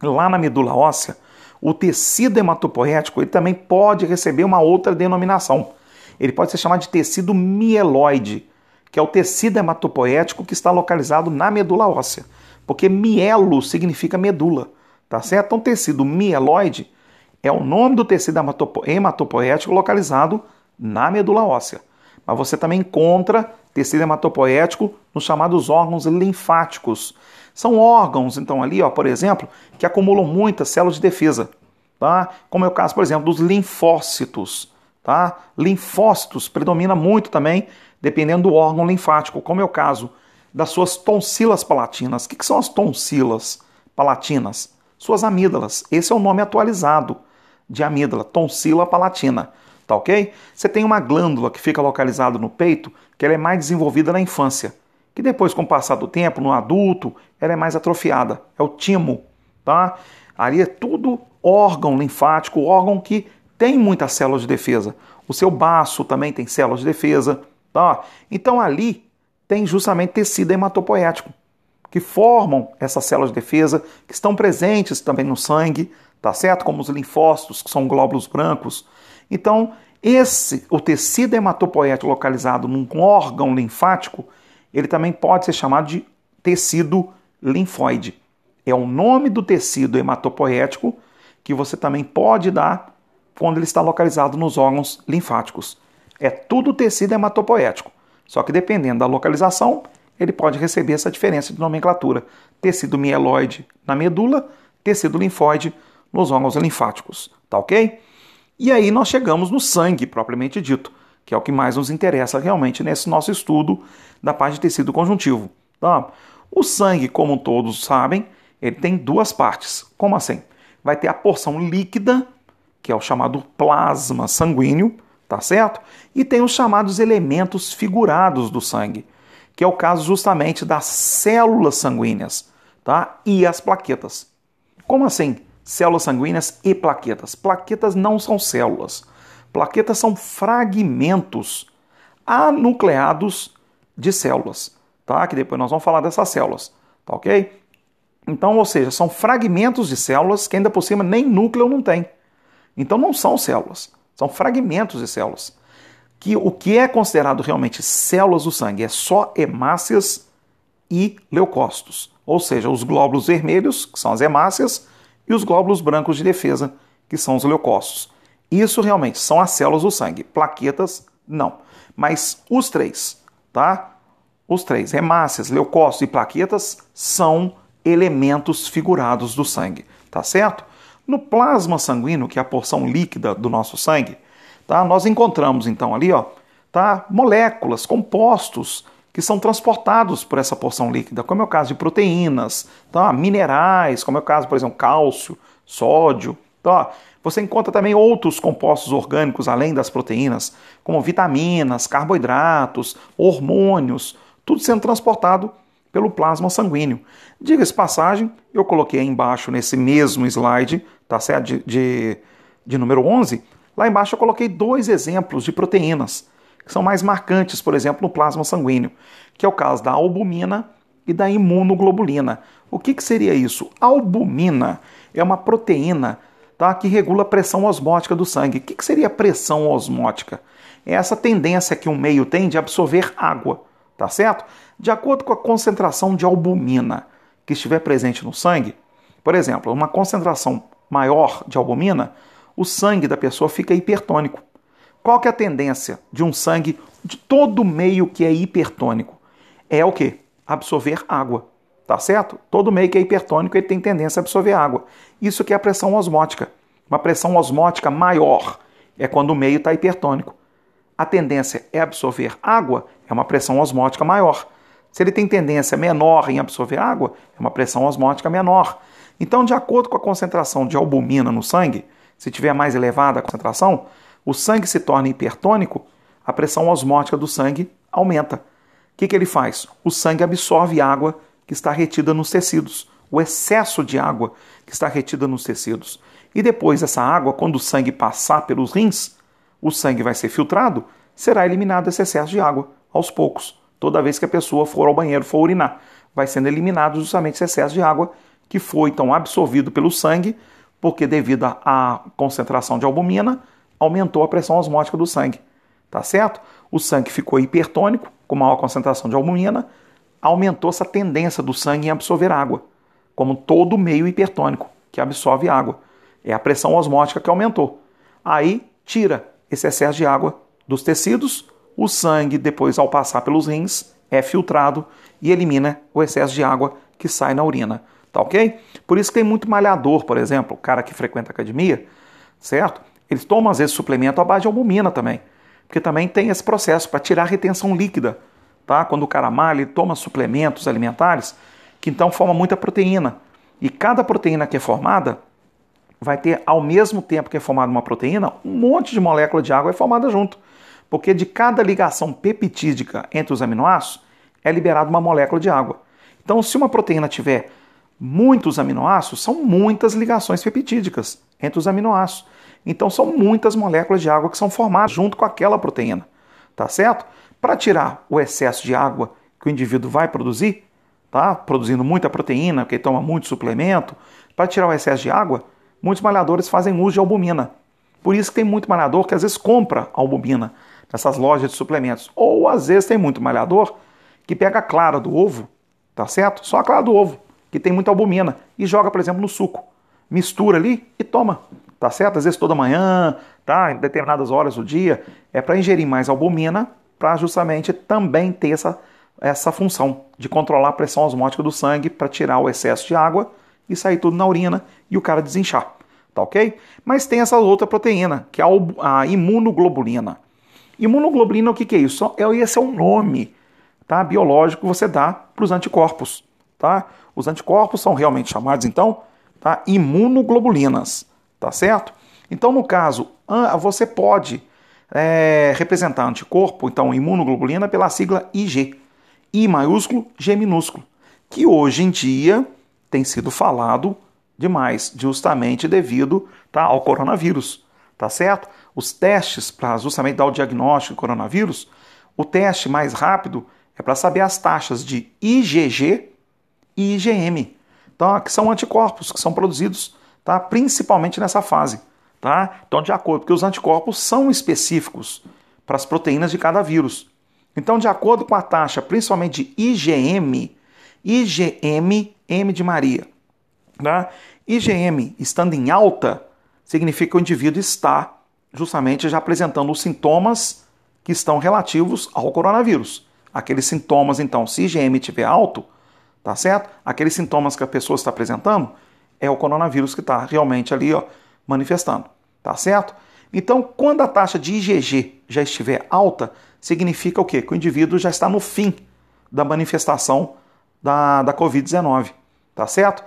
lá na medula óssea, o tecido hematopoético ele também pode receber uma outra denominação. Ele pode ser chamado de tecido mieloide, que é o tecido hematopoético que está localizado na medula óssea, porque mielo significa medula, tá certo? Então, tecido mieloide é o nome do tecido hematopoético localizado na medula óssea. Mas você também encontra tecido hematopoético nos chamados órgãos linfáticos, são órgãos, então, ali, ó, por exemplo, que acumulam muitas células de defesa, tá? Como é o caso, por exemplo, dos linfócitos, tá? Linfócitos predomina muito também, dependendo do órgão linfático, como é o caso das suas tonsilas palatinas. O que, que são as tonsilas palatinas? Suas amígdalas. Esse é o nome atualizado de amígdala, tonsila palatina. Tá ok? Você tem uma glândula que fica localizada no peito, que ela é mais desenvolvida na infância que depois, com o passar do tempo, no adulto, ela é mais atrofiada. É o timo, tá? Ali é tudo órgão linfático, órgão que tem muitas células de defesa. O seu baço também tem células de defesa, tá? Então ali tem justamente tecido hematopoético, que formam essas células de defesa, que estão presentes também no sangue, tá certo? Como os linfócitos, que são glóbulos brancos. Então, esse, o tecido hematopoético localizado num órgão linfático, ele também pode ser chamado de tecido linfóide. É o nome do tecido hematopoético que você também pode dar quando ele está localizado nos órgãos linfáticos. É tudo tecido hematopoético, só que dependendo da localização, ele pode receber essa diferença de nomenclatura. Tecido mieloide na medula, tecido linfóide nos órgãos linfáticos. tá ok? E aí nós chegamos no sangue propriamente dito, que é o que mais nos interessa realmente nesse nosso estudo da parte de tecido conjuntivo. Tá? O sangue, como todos sabem, ele tem duas partes. Como assim? Vai ter a porção líquida, que é o chamado plasma sanguíneo, tá certo? E tem os chamados elementos figurados do sangue, que é o caso justamente das células sanguíneas, tá? E as plaquetas. Como assim? Células sanguíneas e plaquetas. Plaquetas não são células. Plaquetas são fragmentos anucleados de células, tá? Que depois nós vamos falar dessas células, tá ok? Então, ou seja, são fragmentos de células que ainda por cima nem núcleo não tem. Então não são células, são fragmentos de células. Que o que é considerado realmente células do sangue é só hemácias e leucócitos, ou seja, os glóbulos vermelhos, que são as hemácias, e os glóbulos brancos de defesa, que são os leucócitos. Isso realmente são as células do sangue. Plaquetas, não. Mas os três, tá? Os três, hemácias, leucócitos e plaquetas, são elementos figurados do sangue, tá certo? No plasma sanguíneo, que é a porção líquida do nosso sangue, tá? Nós encontramos então ali, ó, tá? Moléculas, compostos que são transportados por essa porção líquida, como é o caso de proteínas, tá? minerais, como é o caso, por exemplo, cálcio, sódio. Tá? Você encontra também outros compostos orgânicos além das proteínas, como vitaminas, carboidratos, hormônios, tudo sendo transportado pelo plasma sanguíneo. Diga-se passagem, eu coloquei aí embaixo nesse mesmo slide, tá certo? De, de, de número 11, lá embaixo eu coloquei dois exemplos de proteínas que são mais marcantes, por exemplo, no plasma sanguíneo, que é o caso da albumina e da imunoglobulina. O que, que seria isso? A albumina é uma proteína tá, que regula a pressão osmótica do sangue. O que, que seria pressão osmótica? É essa tendência que um meio tem de absorver água, tá certo? De acordo com a concentração de albumina que estiver presente no sangue, por exemplo, uma concentração maior de albumina, o sangue da pessoa fica hipertônico. Qual que é a tendência de um sangue de todo meio que é hipertônico? É o que? Absorver água. Tá certo? Todo meio que é hipertônico ele tem tendência a absorver água. Isso que é a pressão osmótica. Uma pressão osmótica maior é quando o meio está hipertônico. A tendência é absorver água, é uma pressão osmótica maior. Se ele tem tendência menor em absorver água, é uma pressão osmótica menor. Então, de acordo com a concentração de albumina no sangue, se tiver mais elevada a concentração, o sangue se torna hipertônico, a pressão osmótica do sangue aumenta. O que, que ele faz? O sangue absorve água que está retida nos tecidos, o excesso de água que está retida nos tecidos. E depois essa água, quando o sangue passar pelos rins, o sangue vai ser filtrado, será eliminado esse excesso de água aos poucos. Toda vez que a pessoa for ao banheiro, for urinar, vai sendo eliminado justamente esse excesso de água que foi então absorvido pelo sangue, porque devido à concentração de albumina, aumentou a pressão osmótica do sangue. Tá certo? O sangue ficou hipertônico, com maior concentração de albumina, aumentou essa tendência do sangue em absorver água, como todo meio hipertônico que absorve água. É a pressão osmótica que aumentou. Aí tira esse excesso de água dos tecidos, o sangue, depois, ao passar pelos rins, é filtrado e elimina o excesso de água que sai na urina. Tá ok? Por isso que tem muito malhador, por exemplo, o cara que frequenta academia, certo? Eles tomam, às vezes, suplemento à base de albumina também, porque também tem esse processo para tirar a retenção líquida. Tá? Quando o cara malha, ele toma suplementos alimentares que então forma muita proteína. E cada proteína que é formada vai ter, ao mesmo tempo que é formada uma proteína, um monte de molécula de água é formada junto. Porque de cada ligação peptídica entre os aminoácidos é liberada uma molécula de água. Então, se uma proteína tiver muitos aminoácidos, são muitas ligações peptídicas entre os aminoácidos. Então são muitas moléculas de água que são formadas junto com aquela proteína, tá certo? Para tirar o excesso de água que o indivíduo vai produzir, tá? Produzindo muita proteína, porque toma muito suplemento, para tirar o excesso de água, muitos malhadores fazem uso de albumina. Por isso que tem muito malhador que às vezes compra albumina nessas lojas de suplementos. Ou às vezes tem muito malhador que pega a clara do ovo, tá certo? Só a clara do ovo, que tem muita albumina, e joga, por exemplo, no suco. Mistura ali e toma tá certo? Às vezes toda manhã, tá? Em determinadas horas do dia, é para ingerir mais albumina, para justamente também ter essa, essa função de controlar a pressão osmótica do sangue para tirar o excesso de água e sair tudo na urina e o cara desinchar. tá ok? Mas tem essa outra proteína, que é a imunoglobulina. Imunoglobulina, o que, que é isso? É, esse é um nome tá, biológico que você dá para os anticorpos. Tá? Os anticorpos são realmente chamados, então, tá, imunoglobulinas, tá certo? Então, no caso, você pode é, representar anticorpo, então imunoglobulina, pela sigla IG. I maiúsculo, G minúsculo. Que hoje em dia tem sido falado demais, justamente devido tá, ao coronavírus. Tá certo? Os testes para justamente dar o diagnóstico do coronavírus, o teste mais rápido é para saber as taxas de IgG e IgM. Então, que são anticorpos que são produzidos tá, principalmente nessa fase. Tá? Então, de acordo, porque os anticorpos são específicos para as proteínas de cada vírus. Então, de acordo com a taxa, principalmente de IgM, IgM, M de Maria, tá? IgM estando em alta, significa que o indivíduo está justamente já apresentando os sintomas que estão relativos ao coronavírus. Aqueles sintomas, então, se IgM estiver alto, tá certo? Aqueles sintomas que a pessoa está apresentando é o coronavírus que está realmente ali, ó, manifestando, tá certo? Então, quando a taxa de IgG já estiver alta, significa o quê? Que o indivíduo já está no fim da manifestação da, da Covid-19, tá certo?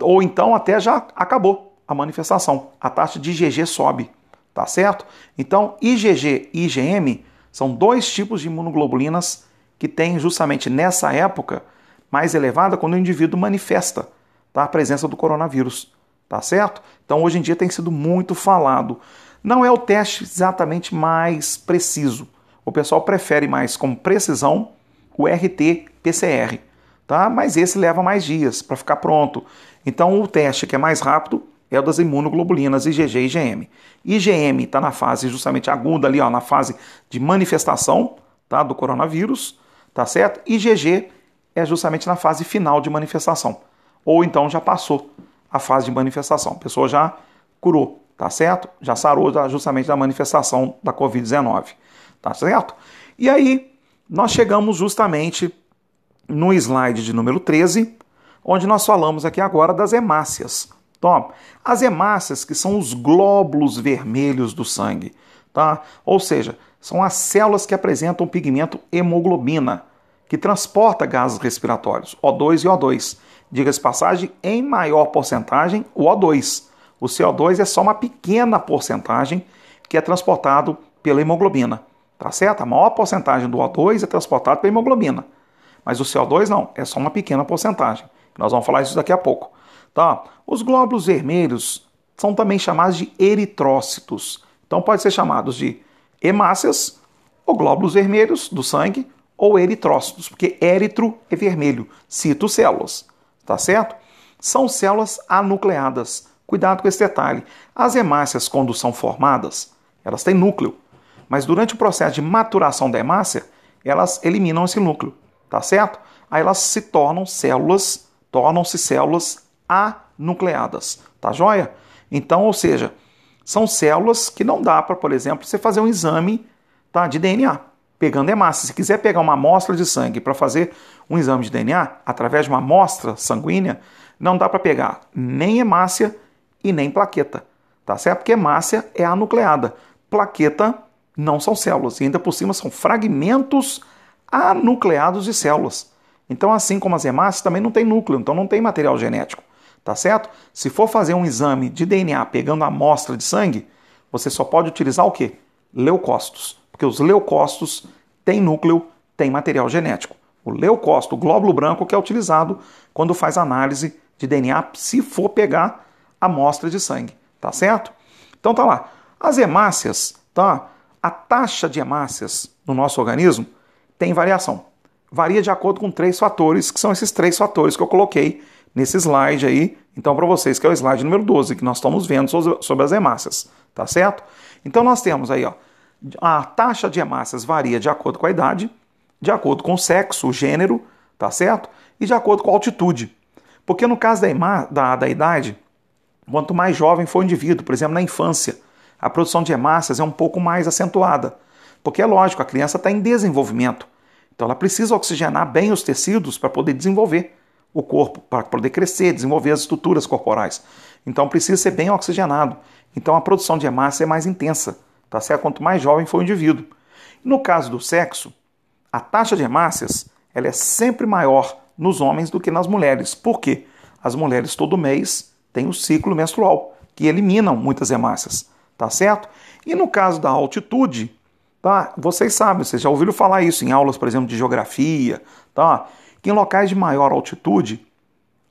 Ou então até já acabou a manifestação, a taxa de IgG sobe, tá certo? Então, IgG e IgM são dois tipos de imunoglobulinas que têm justamente nessa época mais elevada quando o indivíduo manifesta tá, a presença do coronavírus, tá certo? Então, hoje em dia tem sido muito falado. Não é o teste exatamente mais preciso. O pessoal prefere mais com precisão o RT-PCR, tá? Mas esse leva mais dias para ficar pronto. Então, o teste que é mais rápido é o das imunoglobulinas IgG e IgM. IgM está na fase justamente aguda ali, ó, na fase de manifestação tá, do coronavírus, tá certo? IgG é justamente na fase final de manifestação. Ou então já passou a fase de manifestação. A pessoa já curou, tá certo? Já sarou justamente da manifestação da Covid-19, tá certo? E aí, nós chegamos justamente no slide de número 13, onde nós falamos aqui agora das hemácias. Então, as hemácias, que são os glóbulos vermelhos do sangue, tá? Ou seja, são as células que apresentam o pigmento hemoglobina, que transporta gases respiratórios, O2 e O2. Diga-se passagem, em maior porcentagem, o O2. O CO2 é só uma pequena porcentagem que é transportado pela hemoglobina, tá certo? A maior porcentagem do O2 é transportado pela hemoglobina, mas o CO2 não, é só uma pequena porcentagem. Nós vamos falar isso daqui a pouco. Tá? Os glóbulos vermelhos são também chamados de eritrócitos. Então pode ser chamados de hemácias ou glóbulos vermelhos do sangue ou eritrócitos, porque éritro é vermelho, citocélulas, tá certo? São células anucleadas. Cuidado com esse detalhe. As hemácias, quando são formadas, elas têm núcleo, mas durante o processo de maturação da hemácia, elas eliminam esse núcleo, tá certo? Aí elas se tornam células tornam-se células anucleadas, tá joia? Então, ou seja, são células que não dá para, por exemplo, você fazer um exame tá, de DNA, pegando hemácia. Se quiser pegar uma amostra de sangue para fazer um exame de DNA, através de uma amostra sanguínea, não dá para pegar nem hemácia e nem plaqueta, tá certo? Porque hemácia é anucleada, plaqueta não são células, e ainda por cima são fragmentos anucleados de células. Então, assim como as hemácias, também não tem núcleo, então não tem material genético, tá certo? Se for fazer um exame de DNA pegando amostra de sangue, você só pode utilizar o quê? Leucócitos, porque os leucócitos têm núcleo, têm material genético. O leucócito, o glóbulo branco, que é utilizado quando faz análise de DNA, se for pegar amostra de sangue, tá certo? Então tá lá. As hemácias, tá? A taxa de hemácias no nosso organismo tem variação varia de acordo com três fatores, que são esses três fatores que eu coloquei nesse slide aí, então para vocês, que é o slide número 12, que nós estamos vendo sobre as hemácias, tá certo? Então nós temos aí, ó, a taxa de hemácias varia de acordo com a idade, de acordo com o sexo, o gênero, tá certo? E de acordo com a altitude. Porque no caso da, da, da idade, quanto mais jovem for o indivíduo, por exemplo, na infância, a produção de hemácias é um pouco mais acentuada. Porque é lógico, a criança está em desenvolvimento. Então ela precisa oxigenar bem os tecidos para poder desenvolver o corpo para poder crescer, desenvolver as estruturas corporais. Então precisa ser bem oxigenado. Então a produção de hemácia é mais intensa, tá certo? Quanto mais jovem for o indivíduo. No caso do sexo, a taxa de hemácias ela é sempre maior nos homens do que nas mulheres. Por quê? As mulheres todo mês têm o ciclo menstrual, que eliminam muitas hemácias, tá certo? E no caso da altitude, tá? Vocês sabem, vocês já ouviram falar isso em aulas, por exemplo, de geografia, tá? Que em locais de maior altitude,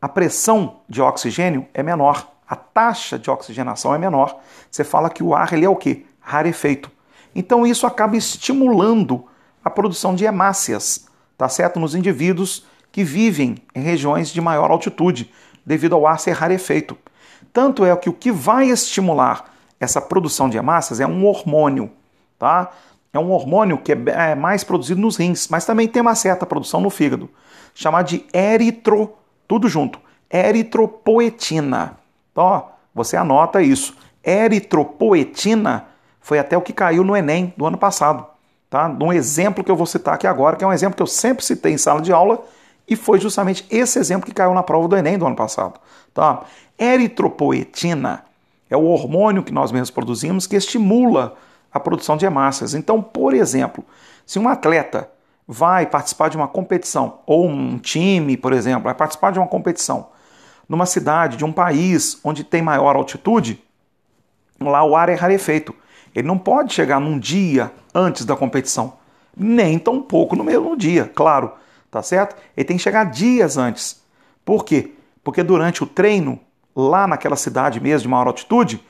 a pressão de oxigênio é menor, a taxa de oxigenação é menor. Você fala que o ar ele é o quê? Rarefeito. Então isso acaba estimulando a produção de hemácias, tá certo? Nos indivíduos que vivem em regiões de maior altitude, devido ao ar ser rarefeito. Tanto é que o que vai estimular essa produção de hemácias é um hormônio, tá? É um hormônio que é, é mais produzido nos rins, mas também tem uma certa produção no fígado, chamado de eritro, tudo junto, eritropoetina. Então, ó, você anota isso. Eritropoetina foi até o que caiu no Enem do ano passado, tá? Um exemplo que eu vou citar aqui agora, que é um exemplo que eu sempre citei em sala de aula, e foi justamente esse exemplo que caiu na prova do Enem do ano passado. Tá? Eritropoetina é o hormônio que nós mesmos produzimos que estimula a produção de hemácias. Então, por exemplo, se um atleta vai participar de uma competição, ou um time, por exemplo, vai participar de uma competição numa cidade, de um país onde tem maior altitude, lá o ar é rarefeito. Ele não pode chegar num dia antes da competição, nem tão pouco no mesmo dia, claro tá certo? Ele tem que chegar dias antes. Por quê? Porque durante o treino, lá naquela cidade mesmo de maior altitude,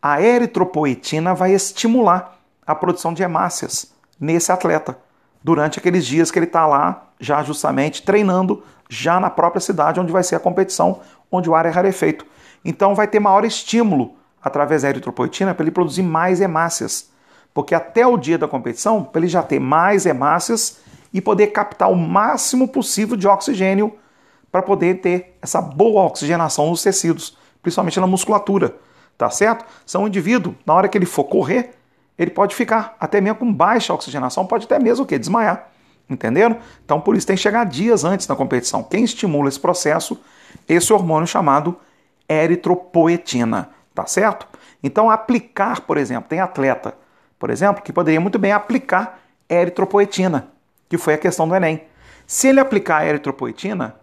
a eritropoetina vai estimular a produção de hemácias nesse atleta durante aqueles dias que ele está lá, já justamente treinando, já na própria cidade onde vai ser a competição, onde o ar é rarefeito. Então vai ter maior estímulo através da eritropoetina para ele produzir mais hemácias. Porque até o dia da competição, para ele já ter mais hemácias, e poder captar o máximo possível de oxigênio para poder ter essa boa oxigenação nos tecidos, principalmente na musculatura, tá certo? São um indivíduo, na hora que ele for correr, ele pode ficar até mesmo com baixa oxigenação, pode até mesmo o quê? Desmaiar. Entenderam? Então por isso tem que chegar dias antes da competição. Quem estimula esse processo, esse hormônio chamado eritropoetina, tá certo? Então aplicar, por exemplo, tem atleta, por exemplo, que poderia muito bem aplicar eritropoetina que foi a questão do Enem. Se ele aplicar a eritropoetina,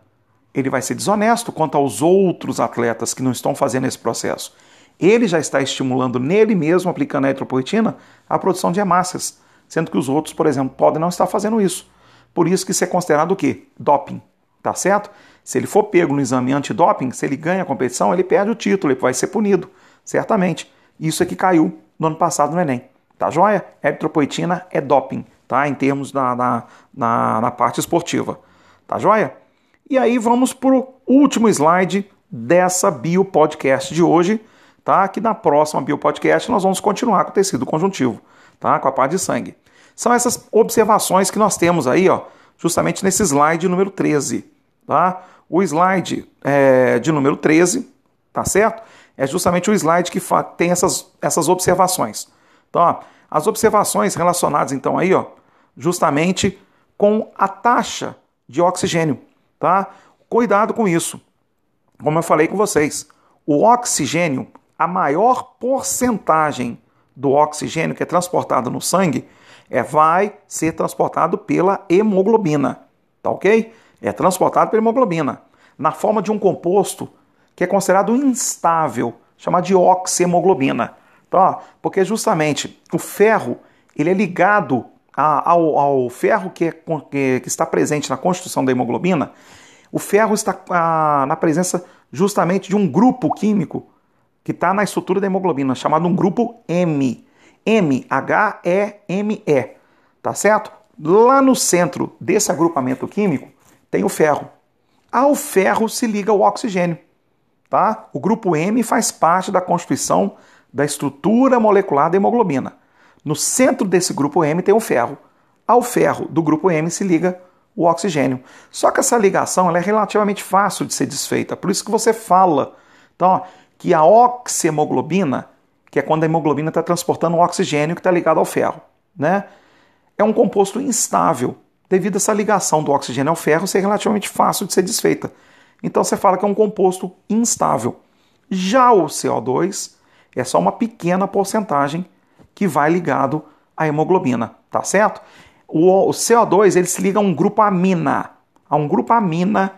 ele vai ser desonesto quanto aos outros atletas que não estão fazendo esse processo. Ele já está estimulando nele mesmo, aplicando a eritropoetina, a produção de hemácias, sendo que os outros, por exemplo, podem não estar fazendo isso. Por isso que isso é considerado o quê? Doping, tá certo? Se ele for pego no exame antidoping, se ele ganha a competição, ele perde o título, ele vai ser punido, certamente. Isso é que caiu no ano passado no Enem. Tá joia? Eritropoetina é doping tá? em termos da, da, na, na parte esportiva. Tá joia? E aí vamos para o último slide dessa Bio Podcast de hoje, tá? Que na próxima Bio Podcast nós vamos continuar com o tecido conjuntivo, tá? Com a parte de sangue. São essas observações que nós temos aí, ó, justamente nesse slide número 13, tá? O slide é, de número 13, tá certo? É justamente o slide que tem essas, essas observações. Tá? As observações relacionadas então aí, ó, justamente com a taxa de oxigênio, tá? Cuidado com isso. Como eu falei com vocês, o oxigênio, a maior porcentagem do oxigênio que é transportado no sangue é vai ser transportado pela hemoglobina, tá OK? É transportado pela hemoglobina na forma de um composto que é considerado instável, chamado de oxemoglobina, tá? Porque justamente o ferro, ele é ligado ao, ao ferro que, é, que, está presente na constituição da hemoglobina, o ferro está a, na presença justamente de um grupo químico que está na estrutura da hemoglobina, chamado um grupo M. M, H-E-M-E, tá certo? Lá no centro desse agrupamento químico tem o ferro. Ao ferro se liga o oxigênio, tá? O grupo M faz parte da constituição da estrutura molecular da hemoglobina. No centro desse grupo M tem o ferro. Ao ferro do grupo M se liga o oxigênio. Só que essa ligação é relativamente fácil de ser desfeita. Por isso que você fala então, ó, que a oxemoglobina, que é quando a hemoglobina está transportando o oxigênio que está ligado ao ferro, né? é um composto instável. Devido a essa ligação do oxigênio ao ferro ser relativamente fácil de ser desfeita. Então você fala que é um composto instável. Já o CO2 é só uma pequena porcentagem que vai ligado à hemoglobina, tá certo? O, CO2 ele se liga a um grupo amina, a um grupo amina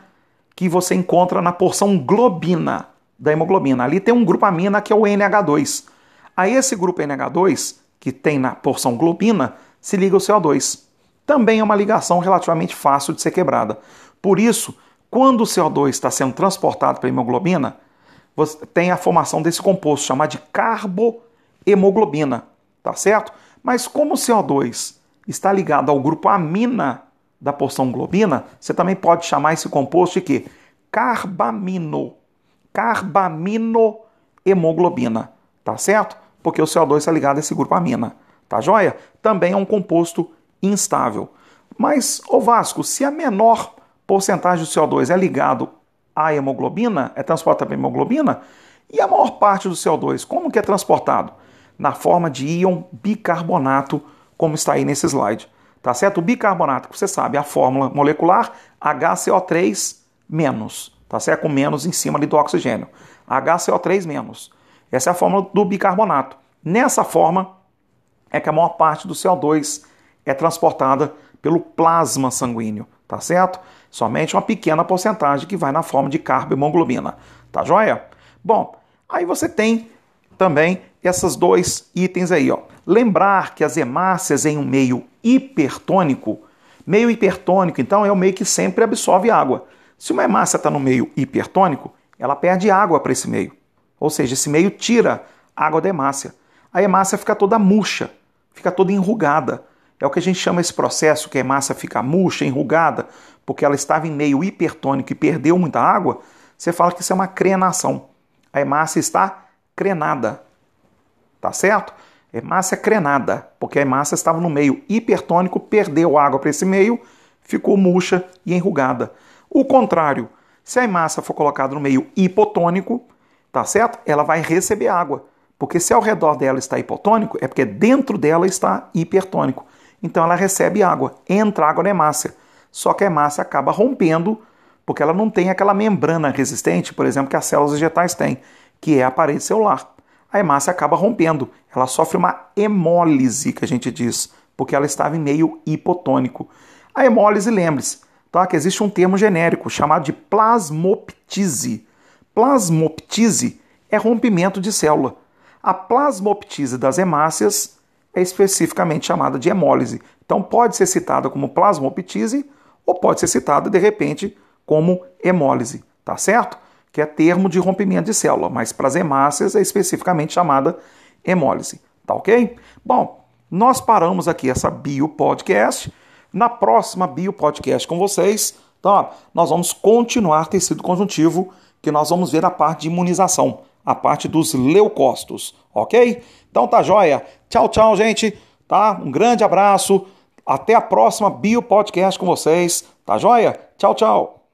que você encontra na porção globina da hemoglobina. Ali tem um grupo amina que é o NH2. A esse grupo NH2, que tem na porção globina, se liga o CO2. Também é uma ligação relativamente fácil de ser quebrada. Por isso, quando o CO2 está sendo transportado para a hemoglobina, você tem a formação desse composto chamado de carbohemoglobina, tá certo? Mas como o CO2 está ligado ao grupo amina da porção globina, você também pode chamar esse composto de quê? Carbamino. Carbaminohemoglobina, tá certo? Porque o CO2 está ligado a esse grupo amina, tá joia? Também é um composto instável. Mas, ô Vasco, se a menor porcentagem do CO2 é ligado à hemoglobina, é transportado para a hemoglobina, e a maior parte do CO2, como que é transportado? Na forma de íon bicarbonato como está aí nesse slide. Tá certo? O bicarbonato, você sabe, a fórmula molecular HCO3 menos, tá certo? Com menos em cima ali do oxigênio. HCO3 menos. Essa é a fórmula do bicarbonato. Nessa forma é que a maior parte do CO2 é transportada pelo plasma sanguíneo, tá certo? Somente uma pequena porcentagem que vai na forma de carbohemoglobina, tá joia? Bom, aí você tem também esses dois itens aí, ó. Lembrar que as hemácias em um meio hipertônico, meio hipertônico, então é o meio que sempre absorve água. Se uma hemácia está no meio hipertônico, ela perde água para esse meio. Ou seja, esse meio tira água da hemácia. A hemácia fica toda murcha, fica toda enrugada. É o que a gente chama esse processo que a hemácia fica murcha, enrugada, porque ela estava em meio hipertônico e perdeu muita água. Você fala que isso é uma crenação. A hemácia está crenada. Tá certo? Hemácia crenada, porque a hemácia estava no meio hipertônico, perdeu água para esse meio, ficou murcha e enrugada. O contrário, se a hemácia for colocada no meio hipotônico, tá certo? Ela vai receber água. Porque se ao redor dela está hipotônico, é porque dentro dela está hipertônico. Então ela recebe água, entra água na hemácia. Só que a hemácia acaba rompendo, porque ela não tem aquela membrana resistente, por exemplo, que as células vegetais têm, que é a parede celular a hemácia acaba rompendo. Ela sofre uma hemólise, que a gente diz, porque ela estava em meio hipotônico. A hemólise, lembre-se, tá, que existe um termo genérico chamado de plasmoptise. Plasmoptise é rompimento de célula. A plasmoptise das hemácias é especificamente chamada de hemólise. Então pode ser citada como plasmoptise ou pode ser citada de repente como hemólise, tá certo? que é termo de rompimento de célula, mas para as hemácias é especificamente chamada hemólise. Tá ok? Bom, nós paramos aqui essa Bio Podcast. Na próxima Bio Podcast com vocês, tá? nós vamos continuar tecido conjuntivo, que nós vamos ver a parte de imunização, a parte dos leucócitos, ok? Então tá joia. Tchau, tchau, gente. Tá? Um grande abraço. Até a próxima Bio Podcast com vocês. Tá joia? Tchau, tchau.